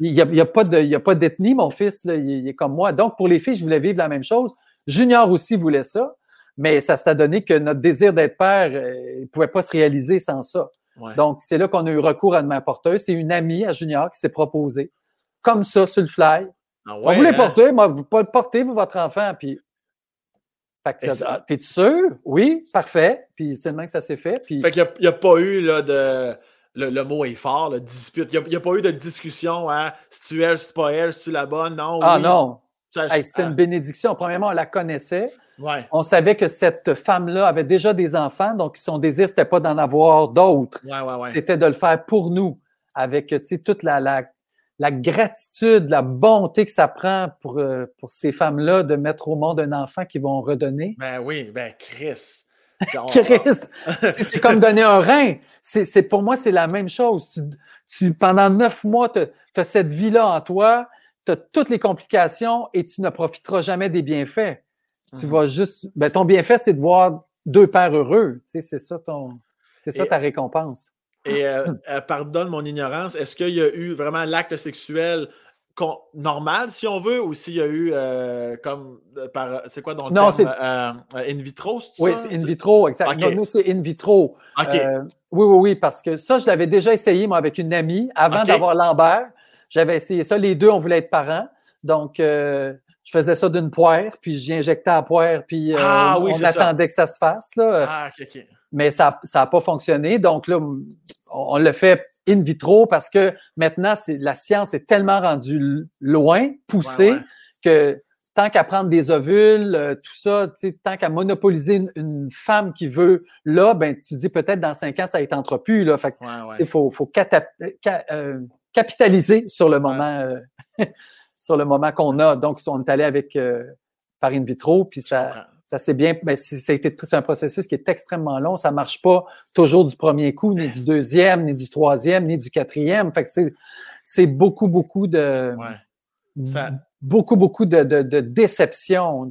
n'y a, y a, pas de, a pas d'ethnie, mon fils, là, il, est comme moi. Donc, pour les filles, je voulais vivre la même chose. Junior aussi voulait ça, mais ça s'est donné que notre désir d'être père euh, ne pouvait pas se réaliser sans ça. Donc, c'est là qu'on a eu recours à mère porteuse. C'est une amie à Junior qui s'est proposée, comme ça, sur le fly. Ah ouais, on voulait hein? porter, moi, vous portez vous, votre enfant, puis. T'es sûr? Oui, parfait. Puis c'est le même que ça s'est fait. Puis... Fait qu'il n'y a, pas eu là, de. Le, mot est fort, la dispute. Il n'y a, pas eu de discussion à si tu es, si tu pas elle, si tu la bonne. Non. Ah non. C'était une bénédiction. Premièrement, on la connaissait. On savait que cette femme-là avait déjà des enfants, donc son désir, c'était pas d'en avoir d'autres. c'était de le faire pour nous, avec toute la, la, gratitude, la bonté que ça prend pour, euh, pour ces femmes-là de mettre au monde un enfant qu'ils vont redonner. Ben oui, ben Chris. Chris, c'est comme donner un rein. C'est pour moi, c'est la même chose. Tu, pendant neuf mois, tu as cette vie-là en toi, tu as toutes les complications et tu ne profiteras jamais des bienfaits. Tu mhm. vas juste. Ben, ton bienfait, c'est de voir deux pères heureux. Tu sais, c'est ça ton. C'est ça ta récompense. Et euh, euh, pardonne mon ignorance, est-ce qu'il y a eu vraiment l'acte sexuel normal, si on veut, ou s'il y a eu euh, comme par c'est quoi dans le non, terme, in vitro, Oui, c'est in vitro, exactement. nous, c'est in vitro. oui, oui, oui, parce que ça, je l'avais déjà essayé, moi, avec une amie, avant d'avoir Lambert. J'avais essayé ça. Les deux, on voulait être parents. Donc, je faisais ça d'une poire, puis j'y injectais la poire, puis euh, ah on attendait que ça se fasse. Là. Ah, Mais ça n'a pas fonctionné. Donc là, on, le fait in vitro parce que maintenant, la science est tellement rendue loin, poussée, que tant qu'à prendre des ovules, euh, tout ça, tant qu'à monopoliser une, femme qui veut là, ben tu dis peut-être dans cinq ans, ça va être plus. Là. Fait faut, faut euh, capitaliser sur le moment sur le moment qu'on a. Donc, on est allé avec euh, par in vitro, puis ça, ça s'est bien. Mais c'est un processus qui est extrêmement long. Ça ne marche pas toujours du premier coup, ni du deuxième, ni du troisième, ni du quatrième. Fait que c'est beaucoup, beaucoup de. Beaucoup, beaucoup de, de, déception,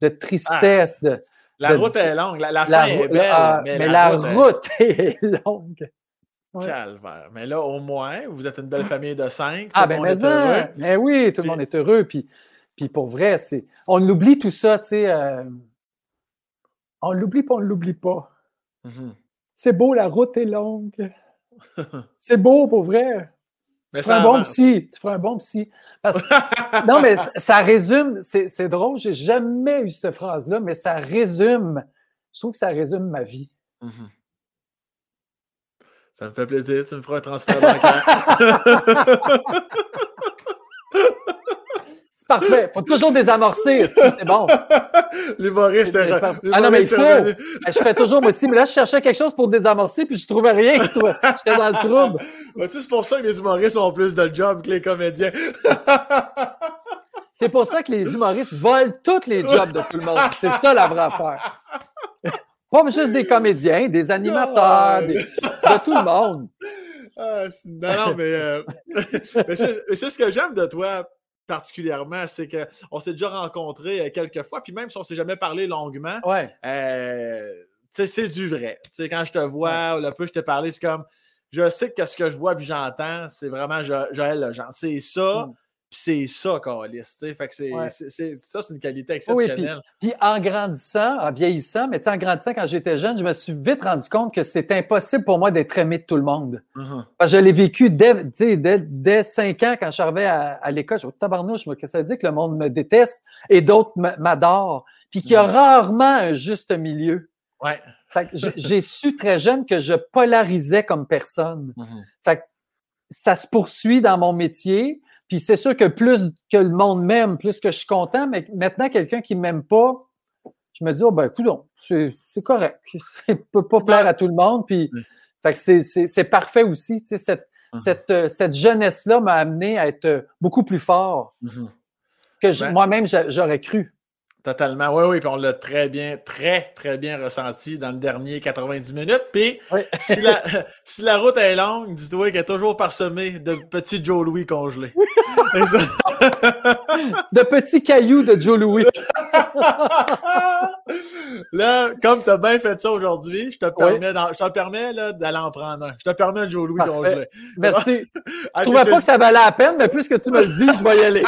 de, tristesse. De, la route est longue. La, fin est belle. Ah, mais, la, route, est longue. Calvaire. Mais là, au moins, vous êtes une belle famille de cinq. Ah, ben, mais, heureux. mais oui, tout le monde est heureux. Puis, puis pour vrai, c'est. On oublie tout ça, tu sais. Euh, on l'oublie pas, on l'oublie pas. Mm-hmm. C'est beau, la route est longue. c'est beau, pour vrai. tu feras un bon psy. Tu feras un bon psy. non, mais ça résume, c'est drôle, j'ai jamais eu cette phrase-là, mais ça résume, je trouve que ça résume ma vie. Mm-hmm. Ça me fait plaisir, tu me feras un transfert bancaire. c'est parfait. Faut toujours désamorcer, c'est bon? L'humoriste est. Ah non, mais il faut. Ben, je fais toujours moi aussi, mais là, je cherchais quelque chose pour désamorcer, puis je trouvais rien. J'étais dans le trouble. c'est pour ça que les humoristes ont plus de job que les comédiens. c'est pour ça que les humoristes volent tous les jobs de tout le monde. C'est ça la vraie affaire. Pas juste des comédiens, des animateurs, de tout le monde. Ah, non, non, mais, euh, c'est ce que j'aime de toi particulièrement, c'est qu'on s'est déjà rencontrés euh, quelques fois, puis même si on ne s'est jamais parlé longuement, ouais. Euh, c'est du vrai. quand je te vois ou le peu je te parlais, c'est comme je sais que ce que je vois puis j'entends, c'est vraiment Joël Legendre. C'est ça. Mm. Puis c'est ça, Carlis. Fait que c'est, ça, c'est une qualité exceptionnelle. puis, en grandissant, en vieillissant, mais en grandissant, quand j'étais jeune, je me suis vite rendu compte que c'est impossible pour moi d'être aimé de tout le monde. Uh-huh. Parce que je l'ai vécu dès, dès, dès 5 ans quand je suis à, à l'école. Je me tabarnouche, que ça dit que le monde me déteste et d'autres m'adorent. Puis qu'il y a rarement un juste milieu. Ouais. j'ai su très jeune que je polarisais comme personne. Fait ça se poursuit dans mon métier. Puis c'est sûr que plus que le monde m'aime, plus que je suis content, mais maintenant, quelqu'un qui ne m'aime pas, je me dis, oh ben, c'est correct. Ça ne peut pas plaire à tout le monde. Puis, fait que c'est parfait aussi. Tu sais, cette, cette, euh, cette jeunesse-là m'a amené à être beaucoup plus fort uh-huh. que ben moi-même j'aurais cru. Totalement. Oui, oui, puis on l'a très bien, très, très bien ressenti dans le dernier 90 minutes. Puis si, la, si, la, route est longue, dis-toi qu'elle est toujours parsemée de petits Joe Louis congelés. de petits cailloux de Joe Louis. là, comme tu as bien fait ça aujourd'hui, je te permets, je te permets d'aller en prendre un. Je te permets un Joe Louis congelé. Merci. je trouvais pas que ça valait la peine, mais puisque tu me le dis, je vais y aller.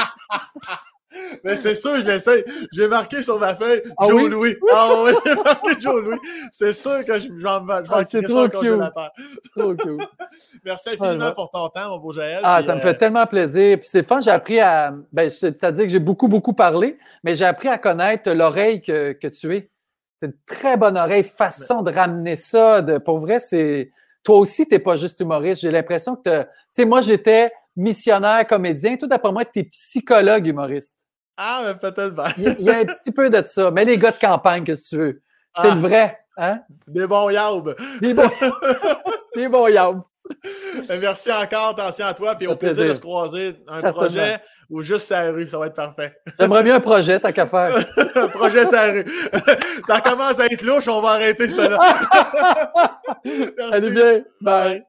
Mais c'est sûr, je l'essaie. J'ai marqué sur ma feuille ah Joe Louis. Ah oui, j'ai marqué Joe Louis. C'est sûr que je vais ah, C'est trop congélateur. Trop cool. Merci infiniment pour ton temps, mon beau Jaël. Ah, ça me fait euh, tellement plaisir. Puis c'est fun, j'ai appris à. Ben, c'est-à-dire que j'ai beaucoup, beaucoup parlé, mais j'ai appris à connaître l'oreille que, que tu es. C'est une très bonne oreille, façon de ramener ça. De, pour vrai, c'est. Toi aussi, tu n'es pas juste humoriste. J'ai l'impression que tu sais, moi, j'étais missionnaire, comédien. Tout d'après moi, tu es psychologue humoriste. Ah, mais peut-être bien. il, y a un petit peu de ça. Mais les gars de campagne, que tu veux? C'est ah. le vrai. Hein? Des bons yaubes. Des bons, Des bons yaubes. Merci encore, attention à toi, puis au plaisir. de se croiser un projet ou juste sa rue, ça va être parfait. J'aimerais bien un projet, tant qu'à faire. un projet sa rue. ça commence à être louche, on va arrêter ça là. Allez bien. Bye.